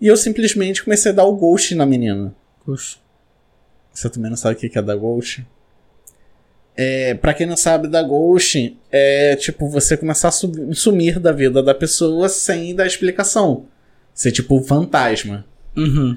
E eu simplesmente comecei a dar o ghost na menina. Puxa. Você também não sabe o que é dar ghost? É, pra quem não sabe, dar ghost é tipo você começar a su- sumir da vida da pessoa sem dar explicação. Ser tipo fantasma. Uhum.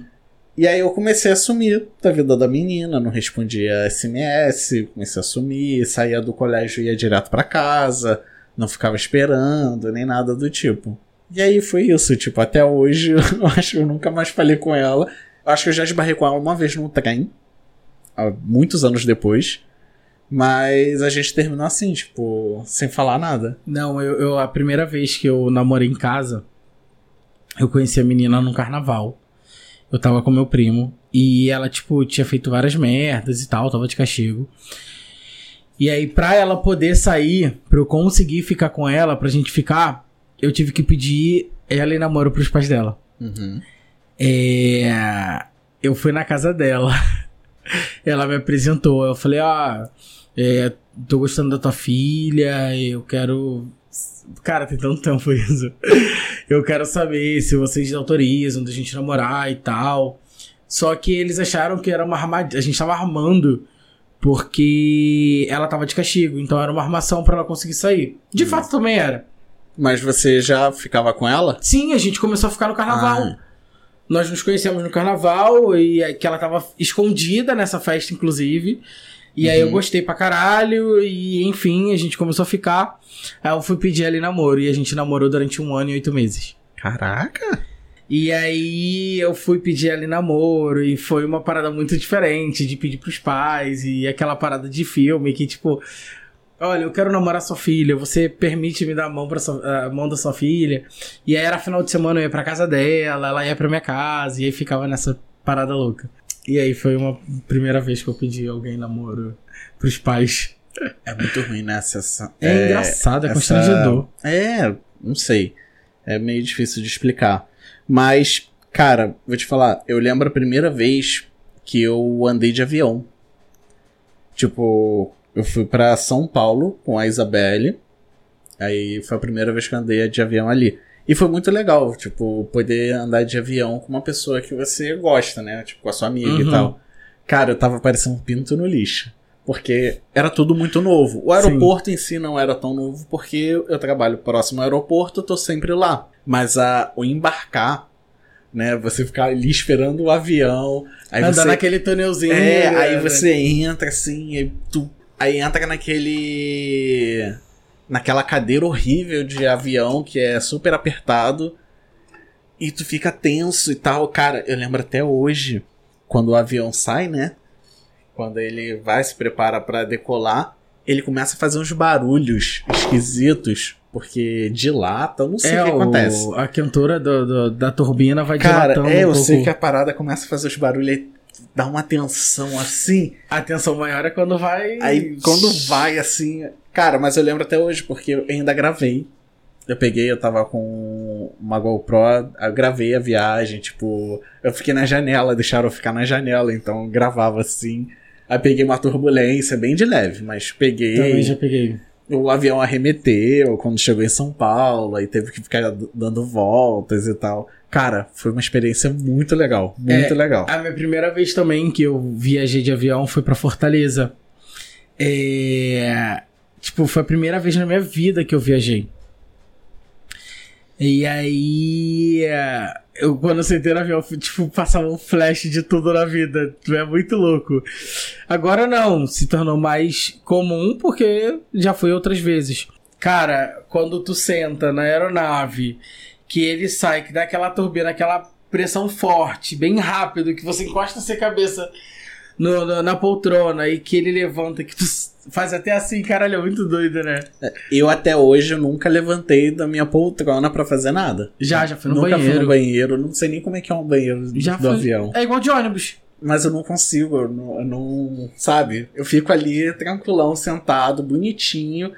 E aí eu comecei a sumir da vida da menina, não respondia SMS, comecei a sumir, saía do colégio e ia direto pra casa, não ficava esperando, nem nada do tipo. E aí foi isso, tipo, até hoje eu acho que eu nunca mais falei com ela. Eu acho que eu já esbarrei com ela uma vez num trem, há muitos anos depois. Mas a gente terminou assim, tipo, sem falar nada. Não, eu, eu- a primeira vez que eu namorei em casa, eu conheci a menina num carnaval. Eu tava com meu primo. E ela, tipo, tinha feito várias merdas e tal, tava de castigo. E aí, pra ela poder sair, pra eu conseguir ficar com ela, pra gente ficar, eu tive que pedir ela em namoro pros pais dela. Uhum. É, eu fui na casa dela. Ela me apresentou. Eu falei, ah, é, tô gostando da tua filha, eu quero. Cara, tem tanto tempo isso. Eu quero saber se vocês autorizam da gente namorar e tal. Só que eles acharam que era uma armadilha. A gente tava armando porque ela tava de castigo. Então era uma armação para ela conseguir sair. De fato também era. Mas você já ficava com ela? Sim, a gente começou a ficar no carnaval. Ah. Nós nos conhecemos no carnaval e é que ela tava escondida nessa festa, inclusive. E aí eu Uhum. gostei pra caralho e, enfim, a gente começou a ficar. Aí eu fui pedir em namoro e a gente namorou durante um ano e oito meses. Caraca! E aí eu fui pedir em namoro e foi uma parada muito diferente de pedir pros pais e aquela parada de filme que, tipo, olha, eu quero namorar sua filha, você permite me dar a mão, pra sua, a mão da sua filha? E aí era final de semana, eu ia pra casa dela, ela ia pra minha casa e aí ficava nessa parada louca. E aí foi uma primeira vez que eu pedi alguém namoro pros pais. É muito ruim, né? Essa, É, engraçado, é essa- constrangedor. É, não sei. É meio difícil de explicar. Mas, cara, vou te falar, eu lembro a primeira vez que eu andei de avião. Tipo, eu fui pra São Paulo com a Isabelle. Aí foi a primeira vez que eu andei de avião ali. E foi muito legal, tipo, poder andar de avião com uma pessoa que você gosta, né? Tipo, com a sua amiga e Uhum. tal. Cara, eu tava parecendo um pinto no lixo. Porque era tudo muito novo. O aeroporto em si não era tão novo, porque eu trabalho próximo ao aeroporto, eu tô sempre lá. Mas a, o embarcar, né? Você ficar ali esperando o avião. Aí Andar você, naquele túnelzinho. é, né? aí você entra assim, aí, tu, aí entra naquele. naquela cadeira horrível de avião que é super apertado. E tu fica tenso e tal. Cara, eu lembro até hoje, quando o avião sai, né? Quando ele vai se prepara pra decolar, ele começa a fazer uns barulhos esquisitos. Porque dilata, eu não sei É, o que o- acontece. a quentura do- do- da turbina vai Cara, dilatando é, um eu pouco. sei que a parada começa a fazer os barulhos dá uma tensão assim. A tensão maior é quando vai. Aí quando vai assim. Cara, mas eu lembro até hoje, porque eu ainda gravei. Eu peguei, eu tava com uma GoPro, eu gravei a viagem, tipo, eu fiquei na janela, deixaram eu ficar na janela, então eu gravava assim. Aí peguei uma turbulência, bem de leve, mas peguei. Também já peguei. O avião arremeteu quando chegou em São Paulo, aí teve que ficar dando voltas e tal. Cara, foi uma experiência muito legal, muito É, legal. A minha primeira vez também que eu viajei de avião foi pra Fortaleza. É. Tipo, foi a primeira vez na minha vida que eu viajei. E aí. é, Eu, quando eu sentei no avião, tipo, passava um flash de tudo na vida. É muito louco. Agora não, se tornou mais comum porque já foi outras vezes. Cara, quando tu senta na aeronave, que ele sai, que dá aquela turbina, aquela pressão forte, bem rápido, que você encosta a sua cabeça no- no- na poltrona e que ele levanta, que tu faz até assim, caralho, é muito doido, né? Eu até hoje nunca levantei da minha poltrona pra fazer nada. Já, já fui no nunca fui banheiro. no banheiro, não sei nem como é que é um banheiro Já do fui- avião. É igual de ônibus. Mas eu não consigo, eu não, eu não- Sabe? Eu fico ali tranquilão, sentado, bonitinho,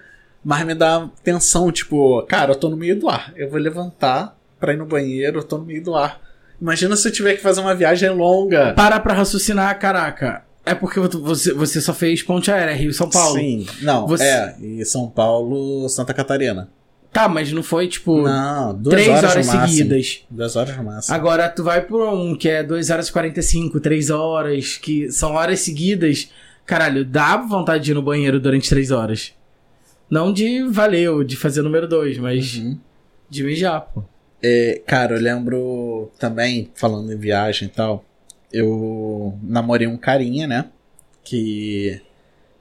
mas me dá tensão, tipo, cara, eu tô no meio do ar. Eu vou levantar pra ir no banheiro, eu tô no meio do ar. Imagina se eu tiver que fazer uma viagem longa. Para pra raciocinar, caraca. É porque você, você só fez ponte aérea, Rio e São Paulo. Sim, não, Você- é, e São Paulo, Santa Catarina. Tá, mas não foi tipo Não, duas três horas, horas, seguidas. Duas horas no máximo. Agora tu vai por um que é 2 horas e 45, 3 horas, que são horas seguidas. Caralho, dá vontade de ir no banheiro durante 3 horas. Não de valeu, de fazer número 2, mas Uhum. de mijar, pô. É, cara, eu lembro também, falando em viagem e tal, eu namorei um carinha, né? Que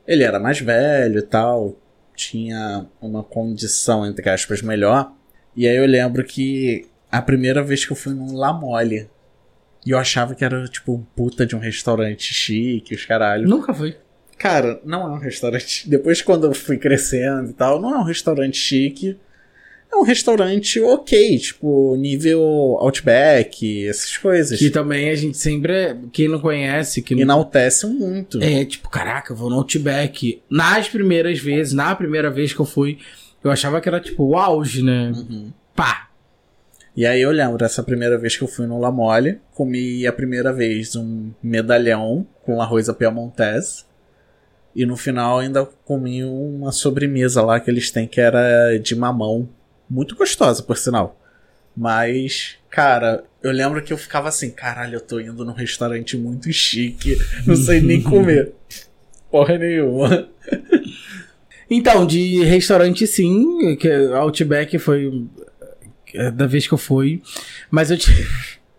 ele era mais velho e tal, tinha uma condição, entre aspas, melhor. E aí eu lembro que a primeira vez que eu fui num La Mole, e eu achava que era tipo um puta de um restaurante chique, os caralho. Nunca foi. Cara, não é um restaurante. Depois, quando eu fui crescendo e tal, não é um restaurante chique. É um restaurante ok, tipo, nível Outback, essas coisas. Que também a gente sempre. Quem não conhece, que não. Enaltece muito. É, tipo, caraca, eu vou no Outback. Nas primeiras vezes, na primeira vez que eu fui, eu achava que era tipo o auge, né? Uhum. Pá! E aí eu lembro dessa primeira vez que eu fui no La Mole, comi a primeira vez um medalhão com arroz à piamontese. E no final ainda comi uma sobremesa lá que eles têm que era de mamão. Muito gostosa, por sinal. Mas, cara, eu lembro que eu ficava assim, caralho, eu tô indo num restaurante muito chique, não sei nem comer. Porra nenhuma. Então, de restaurante sim, que Outback foi é, da vez que eu fui, mas eu tive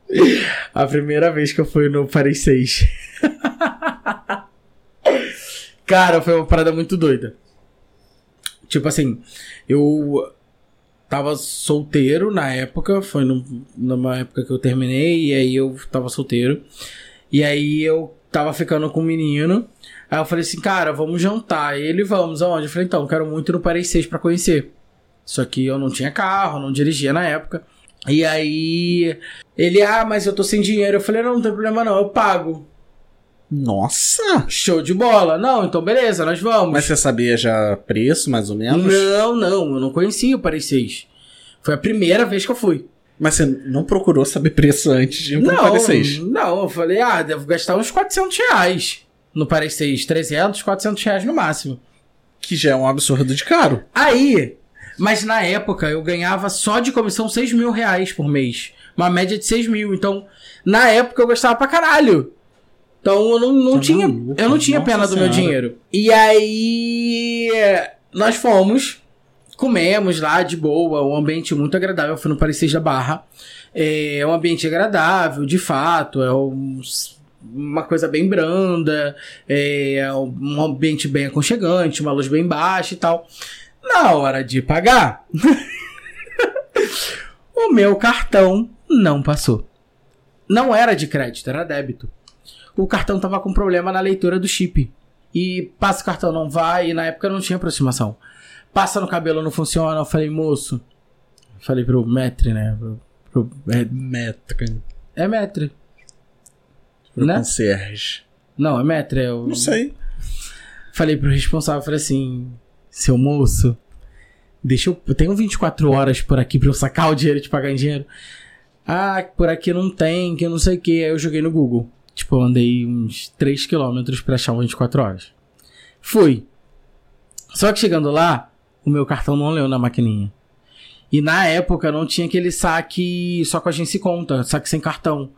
a primeira vez que eu fui no Paris 6. Cara, foi uma parada muito doida. Tipo assim, eu tava solteiro na época, foi no, numa época que eu terminei, e aí eu tava solteiro. E aí eu tava ficando com um menino. Aí eu falei assim, cara, vamos jantar. E ele, vamos aonde? Eu falei, então, quero muito ir no Paris 6 pra conhecer. Só que eu não tinha carro, não dirigia na época. E aí ele, ah, mas eu tô sem dinheiro. Eu falei, não, não tem problema não, eu pago. Nossa! Show de bola. Não, então beleza, nós vamos. Mas você sabia já preço, mais ou menos? Não, não, eu não conhecia o Paris 6. Foi a primeira vez que eu fui. Mas você não procurou saber preço antes de ir Não, Paris 6? não, eu falei, ah, devo gastar uns 400 reais no Paris 6. 300, 400 reais no máximo. Que já é um absurdo de caro. Aí, mas na época eu ganhava só de comissão 6 mil reais por mês. Uma média de 6 mil. Então, na época eu gastava pra caralho. Então eu não, não Tá tinha. maluco, Eu não tinha pena do meu senhora. dinheiro. E aí. Nós fomos. Comemos lá de boa, um ambiente muito agradável. Eu fui no 6 da Barra. É um ambiente agradável, de fato. É um- uma coisa bem branda. É um ambiente bem aconchegante, uma luz bem baixa e tal. Na hora de pagar, o meu cartão não passou. Não era de crédito, era débito. O cartão tava com problema na leitura do chip. E passa o cartão, não vai, e na época não tinha aproximação. Passa no cabelo, não funciona. Eu falei, moço. Falei pro metre, né? Pro, pro- é, Metra. é metre. Pro Né? concierge. Não, é metre. É o... Não sei. Falei pro responsável, falei assim, seu moço, deixa eu, eu tenho 24 horas por aqui pra eu sacar o dinheiro e te pagar em dinheiro. Ah, por aqui não tem, que eu não sei o que. Aí eu joguei no Google. Tipo, eu andei uns 3 km pra achar um 24 horas. Fui. Só que chegando lá, o meu cartão não leu na maquininha. E na época não tinha aquele saque só com a agência e conta, saque sem cartão.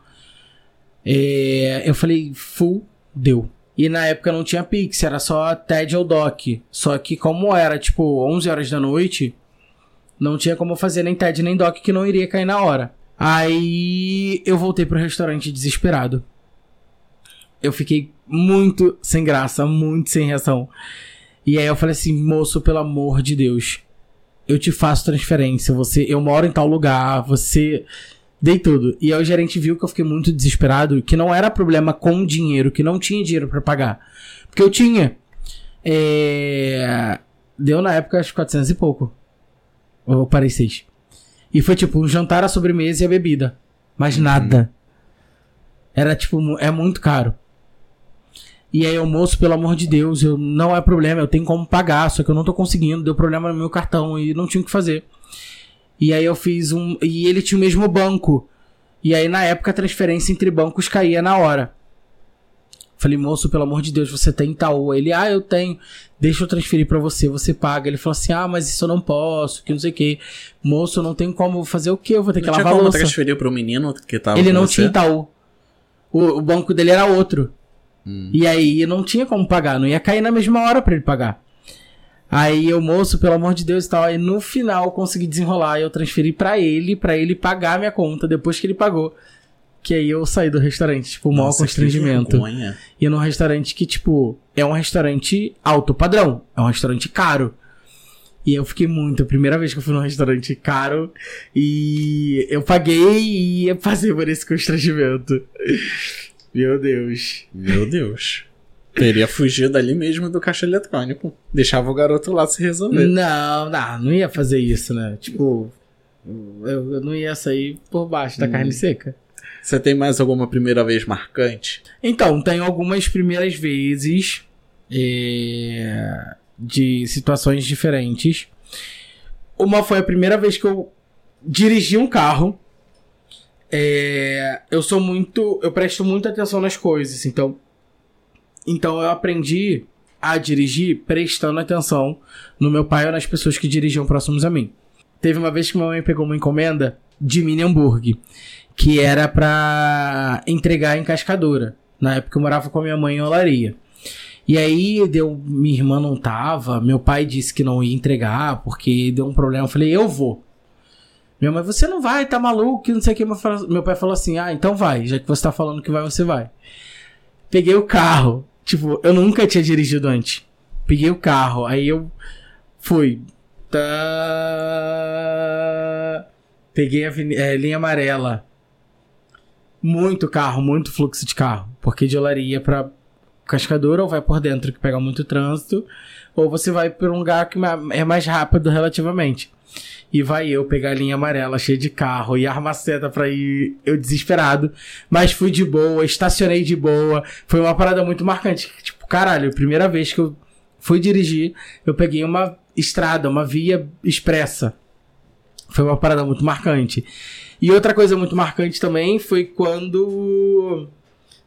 É, eu falei, full, deu. E na época não tinha Pix, era só TED ou DOC. Só que como era tipo 11 horas da noite, não tinha como fazer nem TED nem DOC que não iria cair na hora. Aí eu voltei pro restaurante desesperado. Eu fiquei muito sem graça, muito sem reação. E aí eu falei assim, moço, pelo amor de Deus, eu te faço transferência, você, eu moro em tal lugar, você dei tudo. E aí o gerente viu que eu fiquei muito desesperado, que não era problema com dinheiro, que não tinha dinheiro pra pagar. Porque eu tinha. É... Deu na época acho que 400 e pouco. Eu parei 6. E foi tipo um jantar, a sobremesa e a bebida. Mas nada. Era tipo, é muito caro. E aí, o moço, pelo amor de Deus, eu, não é problema, eu tenho como pagar, só que eu não tô conseguindo, deu problema no meu cartão e não tinha o que fazer. E aí eu fiz um. E ele tinha o mesmo banco. E aí, na época, a transferência entre bancos caía na hora. Falei, moço, pelo amor de Deus, você tem Itaú? Ele, ah, eu tenho. Deixa eu transferir pra você, você paga. Ele falou assim, ah, mas isso eu não posso, que não sei o que. Moço, eu não tenho como fazer o quê? Eu vou ter que Não tinha lavar a como louça. transferir pro menino que tava Ele não você? tinha Itaú. O, o banco dele era outro. Hum. E aí não tinha como pagar, não ia cair na mesma hora pra ele pagar. Aí eu, moço, pelo amor de Deus e tal. Aí no final eu consegui desenrolar. Eu transferi pra ele, pra ele pagar a minha conta depois que ele pagou. Que aí eu saí do restaurante, tipo, o maior Nossa, constrangimento. E num restaurante que, tipo, é um restaurante alto padrão. É um restaurante caro. E eu fiquei muito. A primeira vez que eu fui num restaurante caro. E eu paguei e ia fazer por esse constrangimento. Meu Deus. Meu Deus. Teria fugido ali mesmo do caixa eletrônico. Deixava o garoto lá se resolver. Não, não, não ia fazer isso, né? Tipo, eu, eu não ia sair por baixo da Hum. carne seca. Você tem mais alguma primeira vez marcante? Então, tem algumas primeiras vezes é, de situações diferentes. Uma foi a primeira vez que eu dirigi um carro. É, eu sou muito. Eu presto muita atenção nas coisas, então. Então eu aprendi a dirigir prestando atenção no meu pai ou nas pessoas que dirigiam próximos a mim. Teve uma vez que minha mãe pegou uma encomenda de mini hambúrguer, que era pra entregar em cascadura. Na época eu morava com a minha mãe em Olaria. E aí deu, minha irmã não tava, meu pai disse que não ia entregar porque deu um problema. Eu falei, eu vou. Minha mãe, você não vai, tá maluco, que não sei o que. Meu pai falou assim, ah, então vai, já que você tá falando que vai, você vai. Peguei o carro, tipo, eu nunca tinha dirigido antes. Peguei o carro, aí eu fui. Tá... Peguei a é, linha amarela. Muito carro, muito fluxo de carro. Porque de olaria pra cascadura, ou vai por dentro que pega muito trânsito, ou você vai por um lugar que é mais rápido relativamente. E vai eu pegar a linha amarela cheia de carro e arma seta pra ir eu desesperado. Mas fui de boa, estacionei de boa. Foi uma parada muito marcante. Tipo, caralho, primeira vez que eu fui dirigir, eu peguei uma estrada, uma via expressa. Foi uma parada muito marcante. E outra coisa muito marcante também foi quando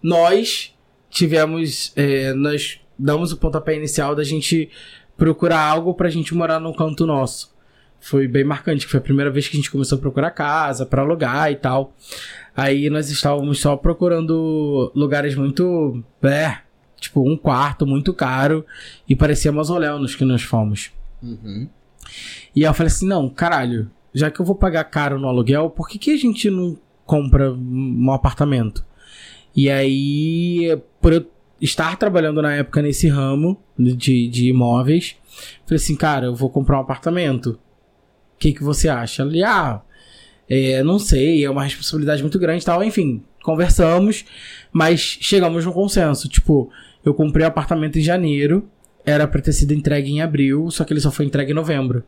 nós tivemos. é, nós damos o pontapé inicial da gente procurar algo pra gente morar num canto nosso. Foi bem marcante, que foi a primeira vez que a gente começou a procurar casa pra alugar e tal. Aí nós estávamos só procurando lugares muito. É, tipo, um quarto muito caro e parecia mausoléu nos que nós fomos. Uhum. E aí eu falei assim, não, caralho, já que eu vou pagar caro no aluguel, por que, que a gente não compra um apartamento? E aí, por eu estar trabalhando na época nesse ramo de, de imóveis, falei assim, cara, eu vou comprar um apartamento. O que, que você acha? Ele, ah, é, não sei, é uma responsabilidade muito grande e tal. Enfim, conversamos, mas chegamos num consenso. Tipo, eu comprei o apartamento em janeiro, era pra ter sido entregue em abril, só que ele só foi entregue em novembro.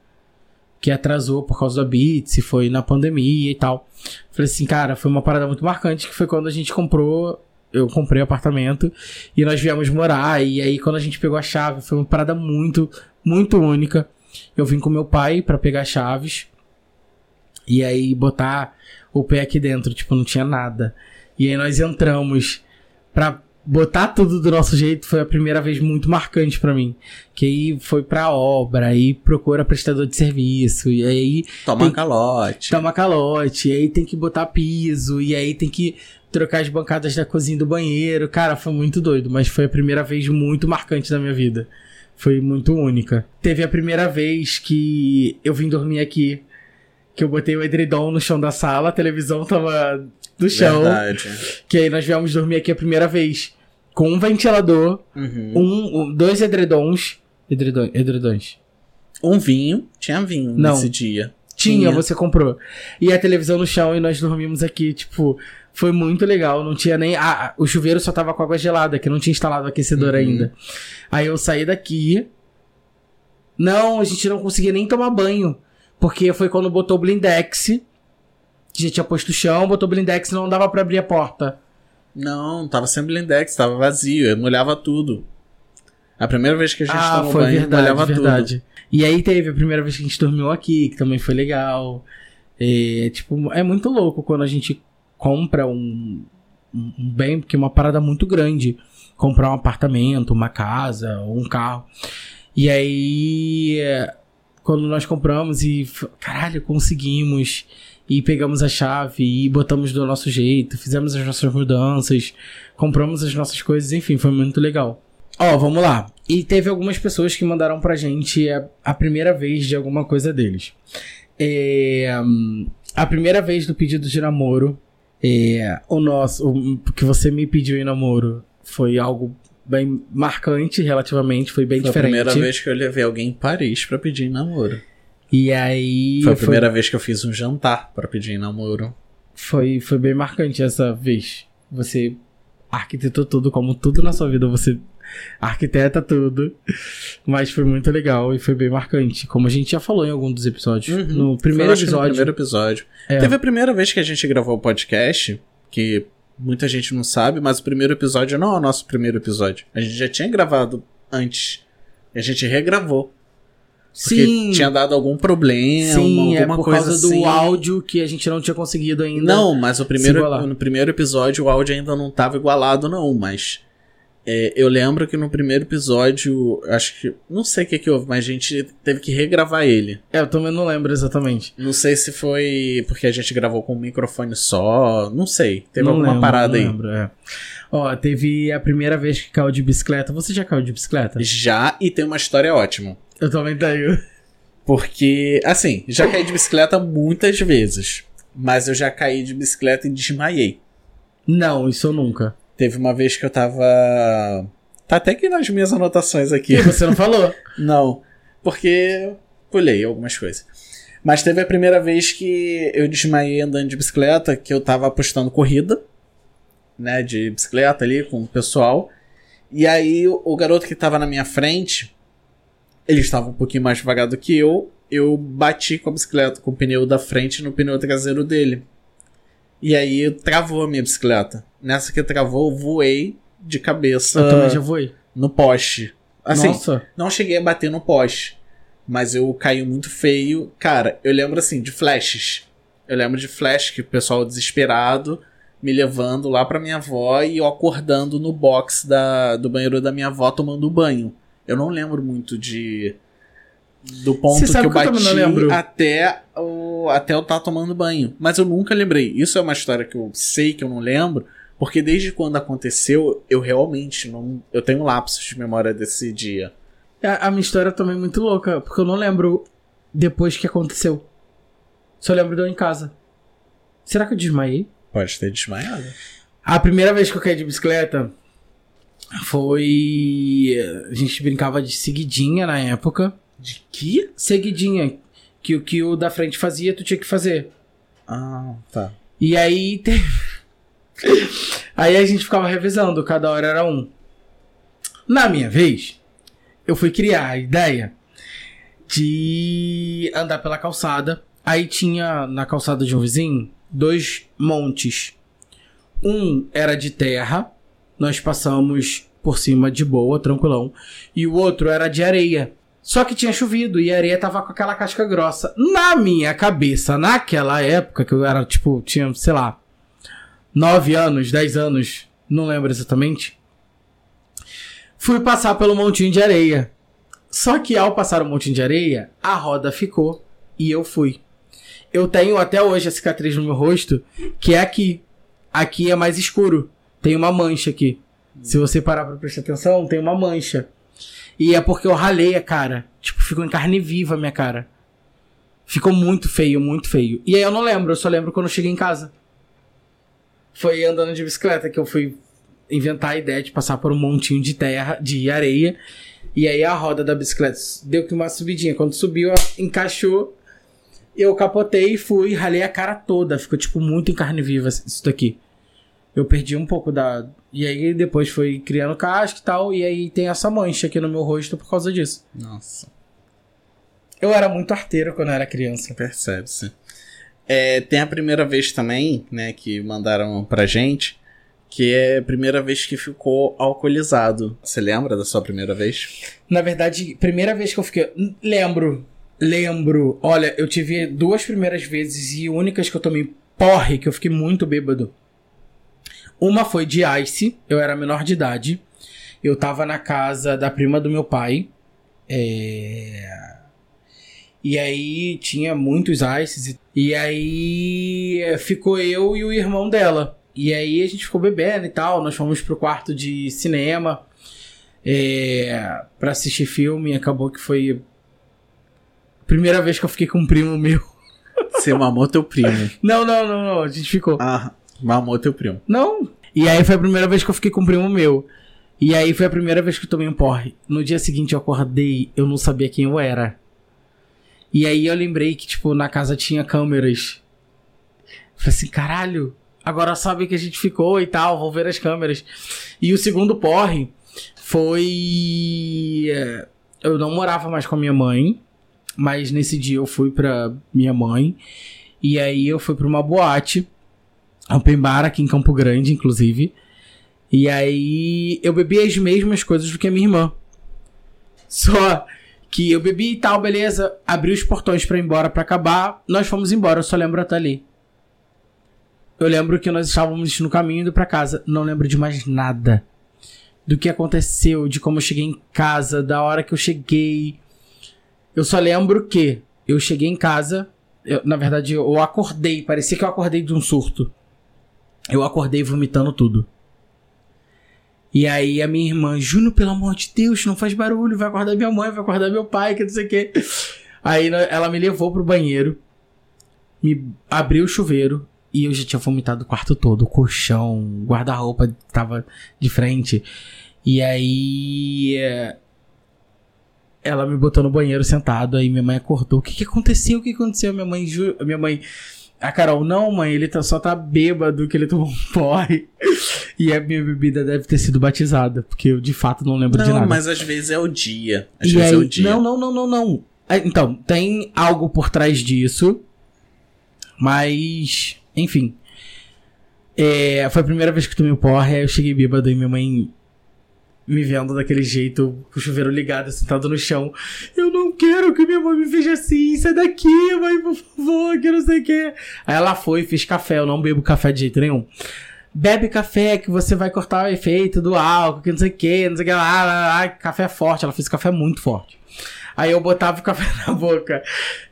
Que atrasou por causa da Beats, foi na pandemia e tal. Falei assim, cara, foi uma parada muito marcante, que foi quando a gente comprou. Eu comprei o apartamento e nós viemos morar. E aí, quando a gente pegou a chave, foi uma parada muito, muito única. Eu vim com meu pai pra pegar chaves. E aí, botar o pé aqui dentro, tipo, não tinha nada. E aí, nós entramos pra botar tudo do nosso jeito foi a primeira vez muito marcante pra mim. Que aí foi pra obra, aí procura prestador de serviço, e aí Toma Tem- calote. toma calote, e aí tem que botar piso, e aí tem que trocar as bancadas da cozinha do banheiro. Cara, foi muito doido, mas foi a primeira vez muito marcante da minha vida. Foi muito única. Teve a primeira vez que eu vim dormir aqui, que eu botei o edredom no chão da sala, a televisão tava no chão. Verdade. Que aí nós viemos dormir aqui a primeira vez com um ventilador, Uhum. um, um- dois edredons. Edredon, edredons. Um vinho. Tinha vinho Não. nesse dia. Tinha, Tinha. você comprou. E a televisão no chão e nós dormimos aqui, tipo, foi muito legal. Não tinha nem. Ah, o chuveiro só tava com água gelada, que não tinha instalado o aquecedor Uhum. ainda. Aí eu saí daqui. Não, a gente não conseguia nem tomar banho. Porque foi quando botou o blindex. Que já tinha posto o chão, botou o blindex e não dava pra abrir a porta. Não, tava sem blindex, tava vazio. Eu molhava tudo. A primeira vez que a gente Ah, tomou foi banho, verdade, molhava verdade. E aí teve a primeira vez que a gente dormiu aqui, que também foi legal. É, tipo, é muito louco quando a gente compra um, um bem, porque é uma parada muito grande. Comprar um apartamento, uma casa, ou um carro. E aí, quando nós compramos e, caralho, conseguimos. E pegamos a chave e botamos do nosso jeito, fizemos as nossas mudanças, compramos as nossas coisas, enfim, foi muito legal. Ó, vamos lá. E teve algumas pessoas que mandaram pra gente a, a primeira vez de alguma coisa deles. É, hum, a primeira vez do pedido de namoro, é, o nosso, o que você me pediu em namoro, foi algo bem marcante relativamente, foi bem Foi a diferente. primeira vez que eu levei alguém em Paris pra pedir em namoro. E aí Foi a primeira vez que eu fiz um jantar pra pedir em namoro. foi, foi bem marcante essa vez. Você arquitetou tudo, como tudo na sua vida você arquiteta tudo. Mas foi muito legal e foi bem marcante. Como a gente já falou em algum dos episódios. Uhum. No primeiro que no episódio. primeiro episódio. É. Teve a primeira vez que a gente gravou o podcast, que muita gente não sabe, mas o primeiro episódio não é o nosso primeiro episódio. A gente já tinha gravado antes. E a gente regravou. Porque Sim, tinha dado algum problema, sim, é alguma por coisa causa assim. do áudio que a gente não tinha conseguido ainda. Não, mas o primeiro, no primeiro episódio o áudio ainda não tava igualado, não, mas. É, eu lembro que no primeiro episódio, acho que. Não sei o que, que houve, mas a gente teve que regravar ele. É, eu também não lembro exatamente. Não sei se foi porque a gente gravou com um microfone só. Não sei. Teve não alguma lembro, parada não aí. lembro, é. Ó, teve a primeira vez que caiu de bicicleta. Você já caiu de bicicleta? Já, e tem uma história ótima. Eu também tenho. Porque, assim, já caí de bicicleta muitas vezes. Mas eu já caí de bicicleta e desmaiei. Não, isso eu nunca. Teve uma vez que eu tava. Tá até aqui nas minhas anotações aqui. E você não falou? Não, porque pulei algumas coisas. Mas teve a primeira vez que eu desmaiei andando de bicicleta, que eu tava apostando corrida, né, de bicicleta ali com o pessoal. E aí o garoto que tava na minha frente, ele estava um pouquinho mais devagar do que eu, eu bati com a bicicleta, com o pneu da frente no pneu traseiro dele. E aí travou a minha bicicleta. Nessa que travou, eu voei de cabeça Eu também já fui. no poste. Assim, Nossa. não cheguei a bater no poste, mas eu caí muito feio. Cara, eu lembro assim de flashes. Eu lembro de flash que o pessoal desesperado me levando lá pra minha avó e eu acordando no box da, do banheiro da minha avó tomando banho. Eu não lembro muito de do ponto que eu eu bati lembro. até o até eu estar tomando banho. Mas eu nunca lembrei. Isso é uma história que eu sei que eu não lembro, porque desde quando aconteceu, eu realmente não eu tenho lapsos de memória desse dia. A, a minha história também é muito louca, porque eu não lembro depois que aconteceu. Só lembro de eu em casa. Será que eu desmaiei? Pode ter desmaiado. A primeira vez que eu caí de bicicleta foi. A gente brincava de seguidinha na época. De que? Seguidinha. Que o que o da frente fazia, tu tinha que fazer. Ah, tá. E aí teve. aí a gente ficava revisando, cada hora era um. Na minha vez, eu fui criar a ideia de andar pela calçada. Aí tinha na calçada de um vizinho dois montes. Um era de terra, nós passamos por cima de boa, tranquilão. E o outro era de areia. Só que tinha chovido e a areia tava com aquela casca grossa. Na minha cabeça, naquela época, que eu era tipo, tinha, sei lá, 9 anos, 10 anos, não lembro exatamente. Fui passar pelo montinho de areia. Só que ao passar o montinho de areia, a roda ficou e eu fui. Eu tenho até hoje a cicatriz no meu rosto, que é aqui. Aqui é mais escuro. Tem uma mancha aqui. Se você parar pra prestar atenção, tem uma mancha. E é porque eu ralei a cara. Tipo, ficou em carne viva a minha cara. Ficou muito feio, muito feio. E aí eu não lembro, eu só lembro quando eu cheguei em casa. Foi andando de bicicleta que eu fui inventar a ideia de passar por um montinho de terra, de areia. E aí a roda da bicicleta deu que uma subidinha. Quando subiu, encaixou. Eu capotei e fui, ralei a cara toda. Ficou, tipo, muito em carne viva isso daqui. Eu perdi um pouco da. E aí depois foi criando casca e tal. E aí tem essa mancha aqui no meu rosto por causa disso. Nossa. Eu era muito arteiro quando eu era criança. Percebe-se. É, tem a primeira vez também, né, que mandaram pra gente, que é a primeira vez que ficou alcoolizado. Você lembra da sua primeira vez? Na verdade, primeira vez que eu fiquei. Lembro. Lembro. Olha, eu tive duas primeiras vezes e únicas que eu tomei porre, que eu fiquei muito bêbado. Uma foi de ice, eu era menor de idade. Eu tava na casa da prima do meu pai. É... E aí tinha muitos ices. e- aí ficou eu e o irmão dela. E aí a gente ficou bebendo e tal. Nós fomos pro quarto de cinema é, para assistir filme. Acabou que foi a primeira vez que eu fiquei com um primo meu. Você mamou teu primo. Não, não, não, não. A gente ficou. Ah, mamou teu primo. Não. E aí foi a primeira vez que eu fiquei com um primo meu. E aí foi a primeira vez que eu tomei um porre. No dia seguinte eu acordei, eu não sabia quem eu era. E aí eu lembrei que, tipo, na casa tinha câmeras. Falei assim, caralho, agora sabe que a gente ficou e tal, vou ver as câmeras. E o segundo porre foi. é, Eu não morava mais com a minha mãe, mas nesse dia eu fui pra minha mãe. E aí eu fui pra uma boate, open bar aqui em Campo Grande, inclusive. E aí eu bebi as mesmas coisas do que a minha irmã. Só que eu bebi e tal, beleza. Abri os portões pra ir embora pra acabar. Nós fomos embora, eu só lembro até ali. Eu lembro que nós estávamos no caminho indo pra casa. Não lembro de mais nada. Do que aconteceu, de como eu cheguei em casa, da hora que eu cheguei. Eu só lembro que eu cheguei em casa. eu- na verdade, eu acordei. Parecia que eu acordei de um surto. Eu acordei vomitando tudo. E aí a minha irmã, Júnior, pelo amor de Deus, não faz barulho, vai acordar minha mãe, vai acordar meu pai, que não sei o quê. Aí ela me levou pro banheiro, me abriu o chuveiro e eu já tinha vomitado o quarto todo, o colchão, guarda-roupa tava de frente. E aí é, ela me botou no banheiro sentado, aí minha mãe acordou. O que que aconteceu? O que aconteceu? Minha mãe, minha mãe, a Carol, não, mãe, ele tá, só tá bêbado, que ele tomou um porre. E a minha bebida deve ter sido batizada, porque eu de fato não lembro de Não, nada. mas às vezes é o dia. Às E vezes aí, é o dia. Não, não, não, não, não. É, Então, tem algo por trás disso. Mas, enfim. É, foi a primeira vez que eu tomei o porre, eu cheguei bêbado e minha mãe me vendo daquele jeito, com o chuveiro ligado, sentado no chão. Eu não quero que minha mãe me veja assim, sai daqui, mãe, por favor, que não sei o que. Aí ela foi fez café, eu não bebo café de jeito nenhum. Bebe café que você vai cortar o efeito do álcool, que não sei o que, não sei o que lá, lá, lá, café forte. Ela fez café muito forte. Aí eu botava o café na boca,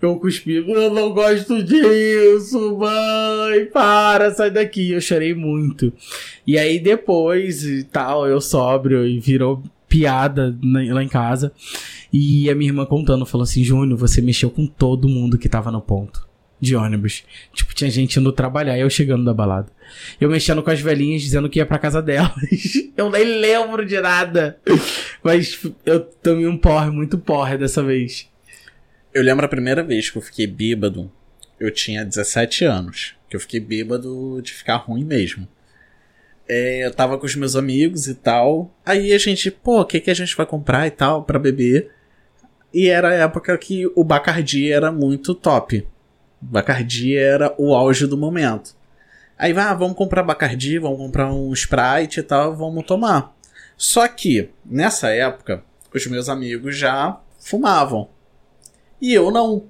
eu cuspia, eu não gosto disso, mãe, para, sai daqui. Eu chorei muito. E aí depois e tal, eu sóbrio e virou piada lá em casa. E a minha irmã contando, falou assim: Júnior, você mexeu com todo mundo que tava no ponto de ônibus. Tipo, tinha gente indo trabalhar e eu chegando da balada. Eu mexendo com as velhinhas dizendo que ia pra casa delas. eu nem lembro de nada. Mas eu tomei um porre, muito porre dessa vez. Eu lembro a primeira vez que eu fiquei bêbado, eu tinha 17 anos. Que eu fiquei bêbado de ficar ruim mesmo. É, eu tava com os meus amigos e tal. Aí a gente, pô, o que, que a gente vai comprar e tal pra beber? E era a época que o Bacardi era muito top. Bacardi era o auge do momento. Aí vai, ah, vamos comprar Bacardi, vamos comprar um Sprite e tal, vamos tomar. Só que, nessa época, os meus amigos já fumavam. E eu não.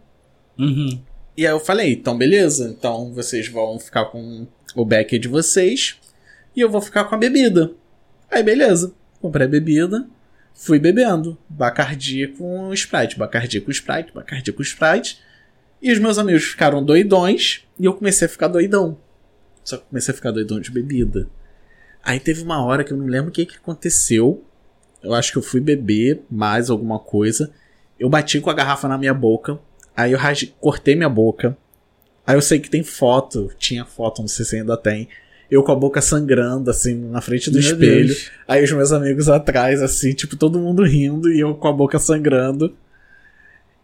Uhum. E aí eu falei, então beleza, então vocês vão ficar com o beck de vocês e eu vou ficar com a bebida. Aí beleza, comprei a bebida, fui bebendo. Bacardi com Sprite, Bacardi com Sprite, Bacardi com Sprite. E os meus amigos ficaram doidões e eu comecei a ficar doidão. Só que comecei a ficar doidão de bebida. Aí teve uma hora que eu não lembro o que, que aconteceu. Eu acho que eu fui beber mais alguma coisa. Eu bati com a garrafa na minha boca. Aí eu rasguei- cortei minha boca. Aí eu sei que tem foto. Tinha foto, não sei se ainda tem. Eu com a boca sangrando, assim, na frente do Meu espelho. Deus. Aí os meus amigos atrás, assim, tipo, todo mundo rindo e eu com a boca sangrando.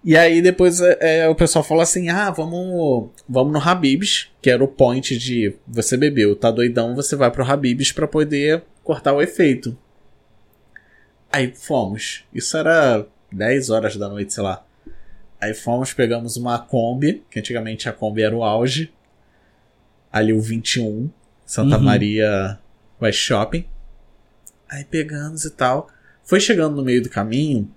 E aí depois é, é, o pessoal falou assim: ah, vamos, vamos no Habibs, que era o point de você bebeu, tá doidão, você vai pro Habibs pra poder cortar o efeito. Aí fomos. Isso era 10 horas da noite, sei lá. Aí fomos, pegamos uma Kombi, que antigamente a Kombi era o auge. Ali o 21, Santa Uhum. Maria West Shopping. Aí pegamos e tal. Foi chegando no meio do caminho,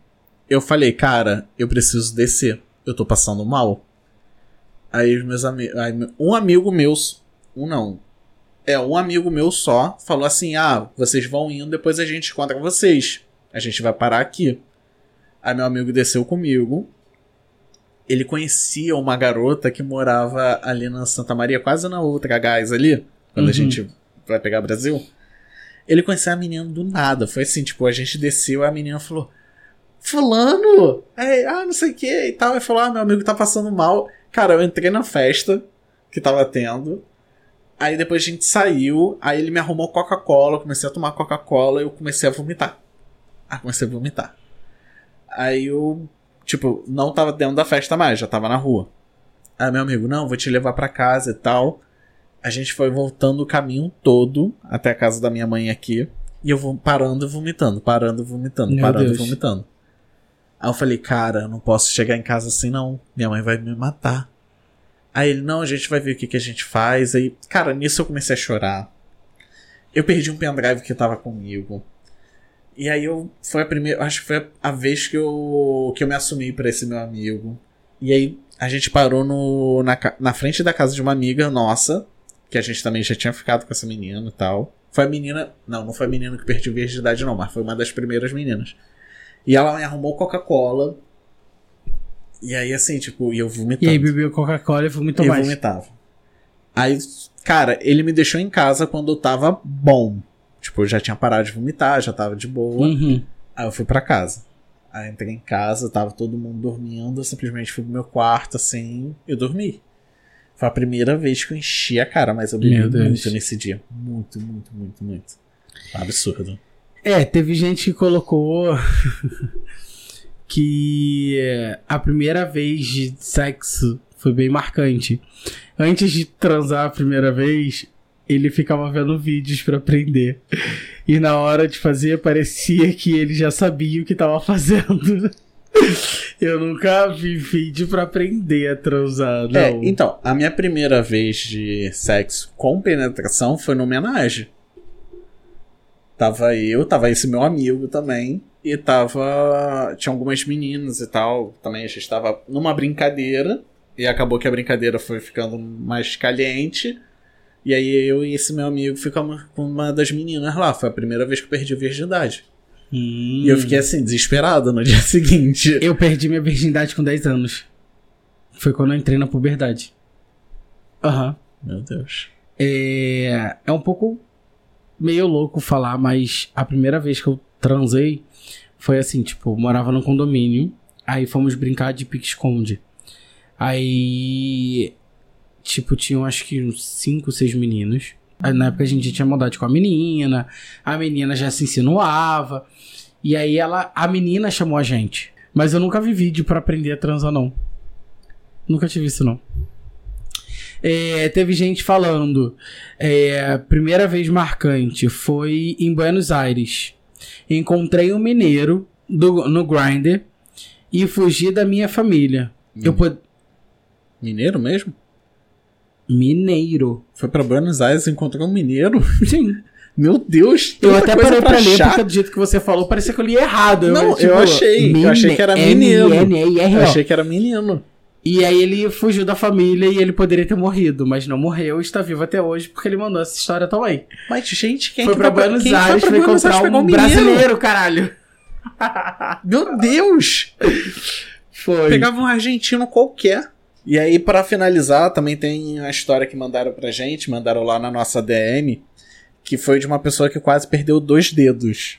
eu falei, cara, eu preciso descer. Eu tô passando mal. Aí meus amigos. Um amigo meu. Um não. É, um amigo meu só falou assim: ah, vocês vão indo, depois a gente encontra vocês. A gente vai parar aqui. Aí meu amigo desceu comigo. Ele conhecia uma garota que morava ali na Santa Maria, quase na outra gás ali, quando Uhum. a gente vai pegar Brasil. Ele conhecia a menina do nada. Foi assim, tipo, a gente desceu, a menina falou: Fulano! Aí, ah, não sei o que e tal. Aí falou: Ah, meu amigo tá passando mal. Cara, eu entrei na festa que tava tendo. Aí depois a gente saiu, aí ele me arrumou Coca-Cola, eu comecei a tomar Coca-Cola e eu comecei a vomitar. Ah, comecei a vomitar. Aí eu, tipo, não tava dentro da festa mais, já tava na rua. Aí meu amigo, não, vou te levar pra casa e tal. A gente foi voltando o caminho todo até a casa da minha mãe aqui. E eu vou parando e vomitando, parando e vomitando, Meu parando e vomitando. Aí eu falei, cara, eu não posso chegar em casa assim não. Minha mãe vai me matar. Aí ele, não, a gente vai ver o que, que a gente faz. Aí, cara, nisso eu comecei a chorar. Eu perdi um pendrive que tava comigo. E aí eu foi a primeira, acho que foi a vez que eu que eu me assumi pra esse meu amigo. E aí a gente parou no, na, na frente da casa de uma amiga nossa, que a gente também já tinha ficado com essa menina e tal. Foi a menina, não, não foi a menina que perdeu virgindade não, mas foi uma das primeiras meninas. E ela me arrumou Coca-Cola. E aí assim, tipo, e eu vomitando. E aí bebeu Coca-Cola e vomitou Eu mais. vomitava. Aí, cara, ele me deixou em casa quando eu tava bom. Tipo, eu já tinha parado de vomitar, já tava de boa. Uhum. Aí eu fui pra casa. Aí entrei em casa, tava todo mundo dormindo, eu simplesmente fui pro meu quarto, assim, e dormi. Foi a primeira vez que eu enchi a cara, mas eu bebi muito nesse dia. Muito, muito, muito, muito. Absurdo. É, teve gente que colocou que é, a primeira vez de sexo foi bem marcante. Antes de transar a primeira vez, ele ficava vendo vídeos pra aprender. E na hora de fazer, parecia que ele já sabia o que tava fazendo. Eu nunca vi vídeo pra aprender a transar, não. É, então, a minha primeira vez de sexo com penetração foi no homenagem. Tava eu, tava esse meu amigo também. E tava. Tinha algumas meninas e tal. Também a gente tava numa brincadeira. E acabou que a brincadeira foi ficando mais caliente. E aí eu e esse meu amigo ficamos com uma das meninas lá. Foi a primeira vez que eu perdi a virgindade. Hum. E eu fiquei assim, desesperado no dia seguinte. Eu perdi minha virgindade com 10 anos. Foi quando eu entrei na puberdade. Aham. Meu Deus. É, é um pouco meio louco falar, mas a primeira vez que eu transei foi assim, tipo, morava num condomínio, aí fomos brincar de pique-esconde. Aí, tipo, tinham acho que uns 5, 6 meninos. Aí, na época a gente tinha maldade com a menina, a menina já se insinuava. E aí ela, a menina chamou a gente. Mas eu nunca vi vídeo pra aprender a transar, não. Nunca tive isso, não. É, teve gente falando. É, primeira vez marcante foi em Buenos Aires. Encontrei um mineiro do- no Grindr e fugi da minha família. Eu pod... Mineiro mesmo? Mineiro. Foi pra Buenos Aires e encontrou um mineiro? Sim. Meu Deus, Eu até parei pra ler, achar. porque do jeito que você falou, parecia que eu li errado. Não, tipo, eu achei, eu achei que era menino. Eu achei que era menino. E aí ele fugiu da família e ele poderia ter morrido, mas não morreu e está vivo até hoje porque ele mandou essa história também. Mas, gente, quem foi que pra vai Buenos quem que Aires foi pra Buenos Aires encontrar um menino? brasileiro, caralho. Meu Deus! Foi. Pegava um argentino qualquer. E aí, pra finalizar, também tem a história que mandaram pra gente, mandaram lá na nossa DM, que foi de uma pessoa que quase perdeu dois dedos.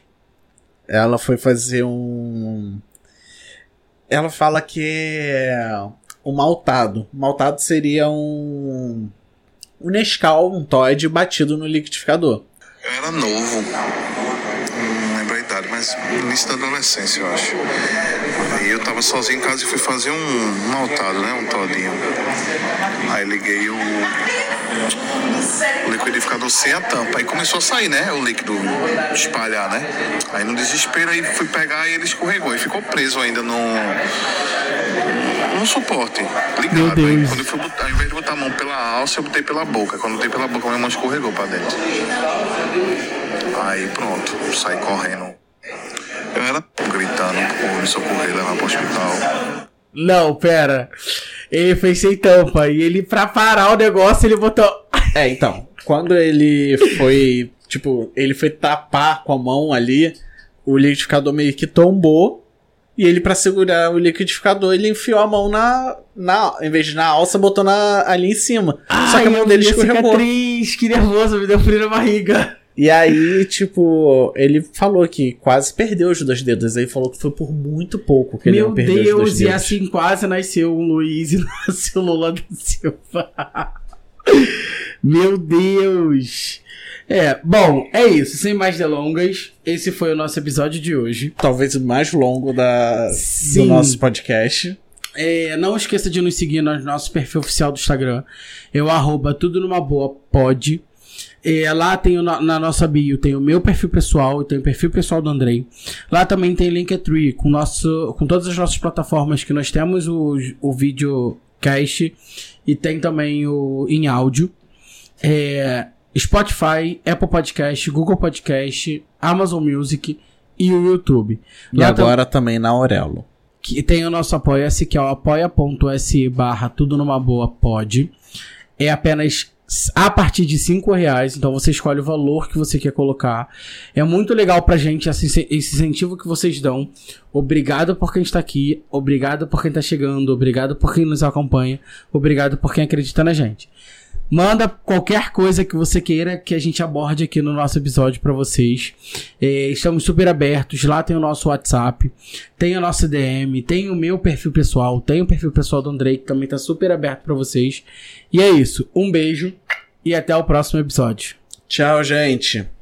Ela foi fazer um. Ela fala que um maltado. Um maltado seria um. Um Nescau, um Todd batido no liquidificador. Eu era novo, não lembro a idade, mas no início da adolescência, eu acho. Aí eu tava sozinho em casa e fui fazer um maltado, né? Um todinho. Aí liguei o, o liquidificador sem a tampa. Aí começou a sair, né? O líquido espalhar, né? Aí no desespero aí fui pegar e ele escorregou. E ficou preso ainda no. No suporte, ligado. Aí quando eu fui botar, ao invés de botar a mão pela alça, eu botei pela boca. Quando eu botei pela boca, minha mão escorregou pra dentro. Aí pronto, saí correndo. Eu era gritando por me socorrer, levar pro hospital. Não, pera. Ele fez sem tampa e ele, pra parar o negócio, ele botou. É, então, quando ele foi, tipo, ele foi tapar com a mão ali, o liquidificador meio que tombou, e ele, pra segurar o liquidificador, ele enfiou a mão na, na em vez de na alça, botou na, ali em cima. Só que a mão dele escorregou. cicatriz, que nervoso, me deu frio na barriga. E aí, tipo, ele falou que quase perdeu os dois dedos. Aí falou que foi por muito pouco que ele Meu não perdeu os dois Deus, e dedos. assim quase nasceu um Luiz e nasceu Lula da Silva. Meu Deus. É, bom, é isso. Sem mais delongas, esse foi o nosso episódio de hoje. Talvez o mais longo da, Sim. do nosso podcast. É, não esqueça de nos seguir no nosso perfil oficial do Instagram. Eu arroba tudo numa boa pod. É, lá tem o, na nossa bio tem o meu perfil pessoal e tem o perfil pessoal do Andrei. Lá também tem Linktree com nosso com todas as nossas plataformas que nós temos o, o videocast e tem também o em áudio. É, Spotify, Apple Podcast, Google Podcast, Amazon Music e o YouTube. E Lá agora tam também na Aurelo. Que tem o nosso apoia-se, que é o apoia.se barra tudo numa boa pode. É apenas a partir de cinco reais, então você escolhe o valor que você quer colocar. É muito legal pra gente esse incentivo que vocês dão. Obrigado por quem está aqui, obrigado por quem está chegando, obrigado por quem nos acompanha, obrigado por quem acredita na gente. Manda qualquer coisa que você queira que a gente aborde aqui no nosso episódio para vocês. É, estamos super abertos. Lá tem o nosso WhatsApp, tem o nosso DM, tem o meu perfil pessoal, tem o perfil pessoal do Andrei que também tá super aberto para vocês. E é isso. Um beijo e até o próximo episódio. Tchau, gente.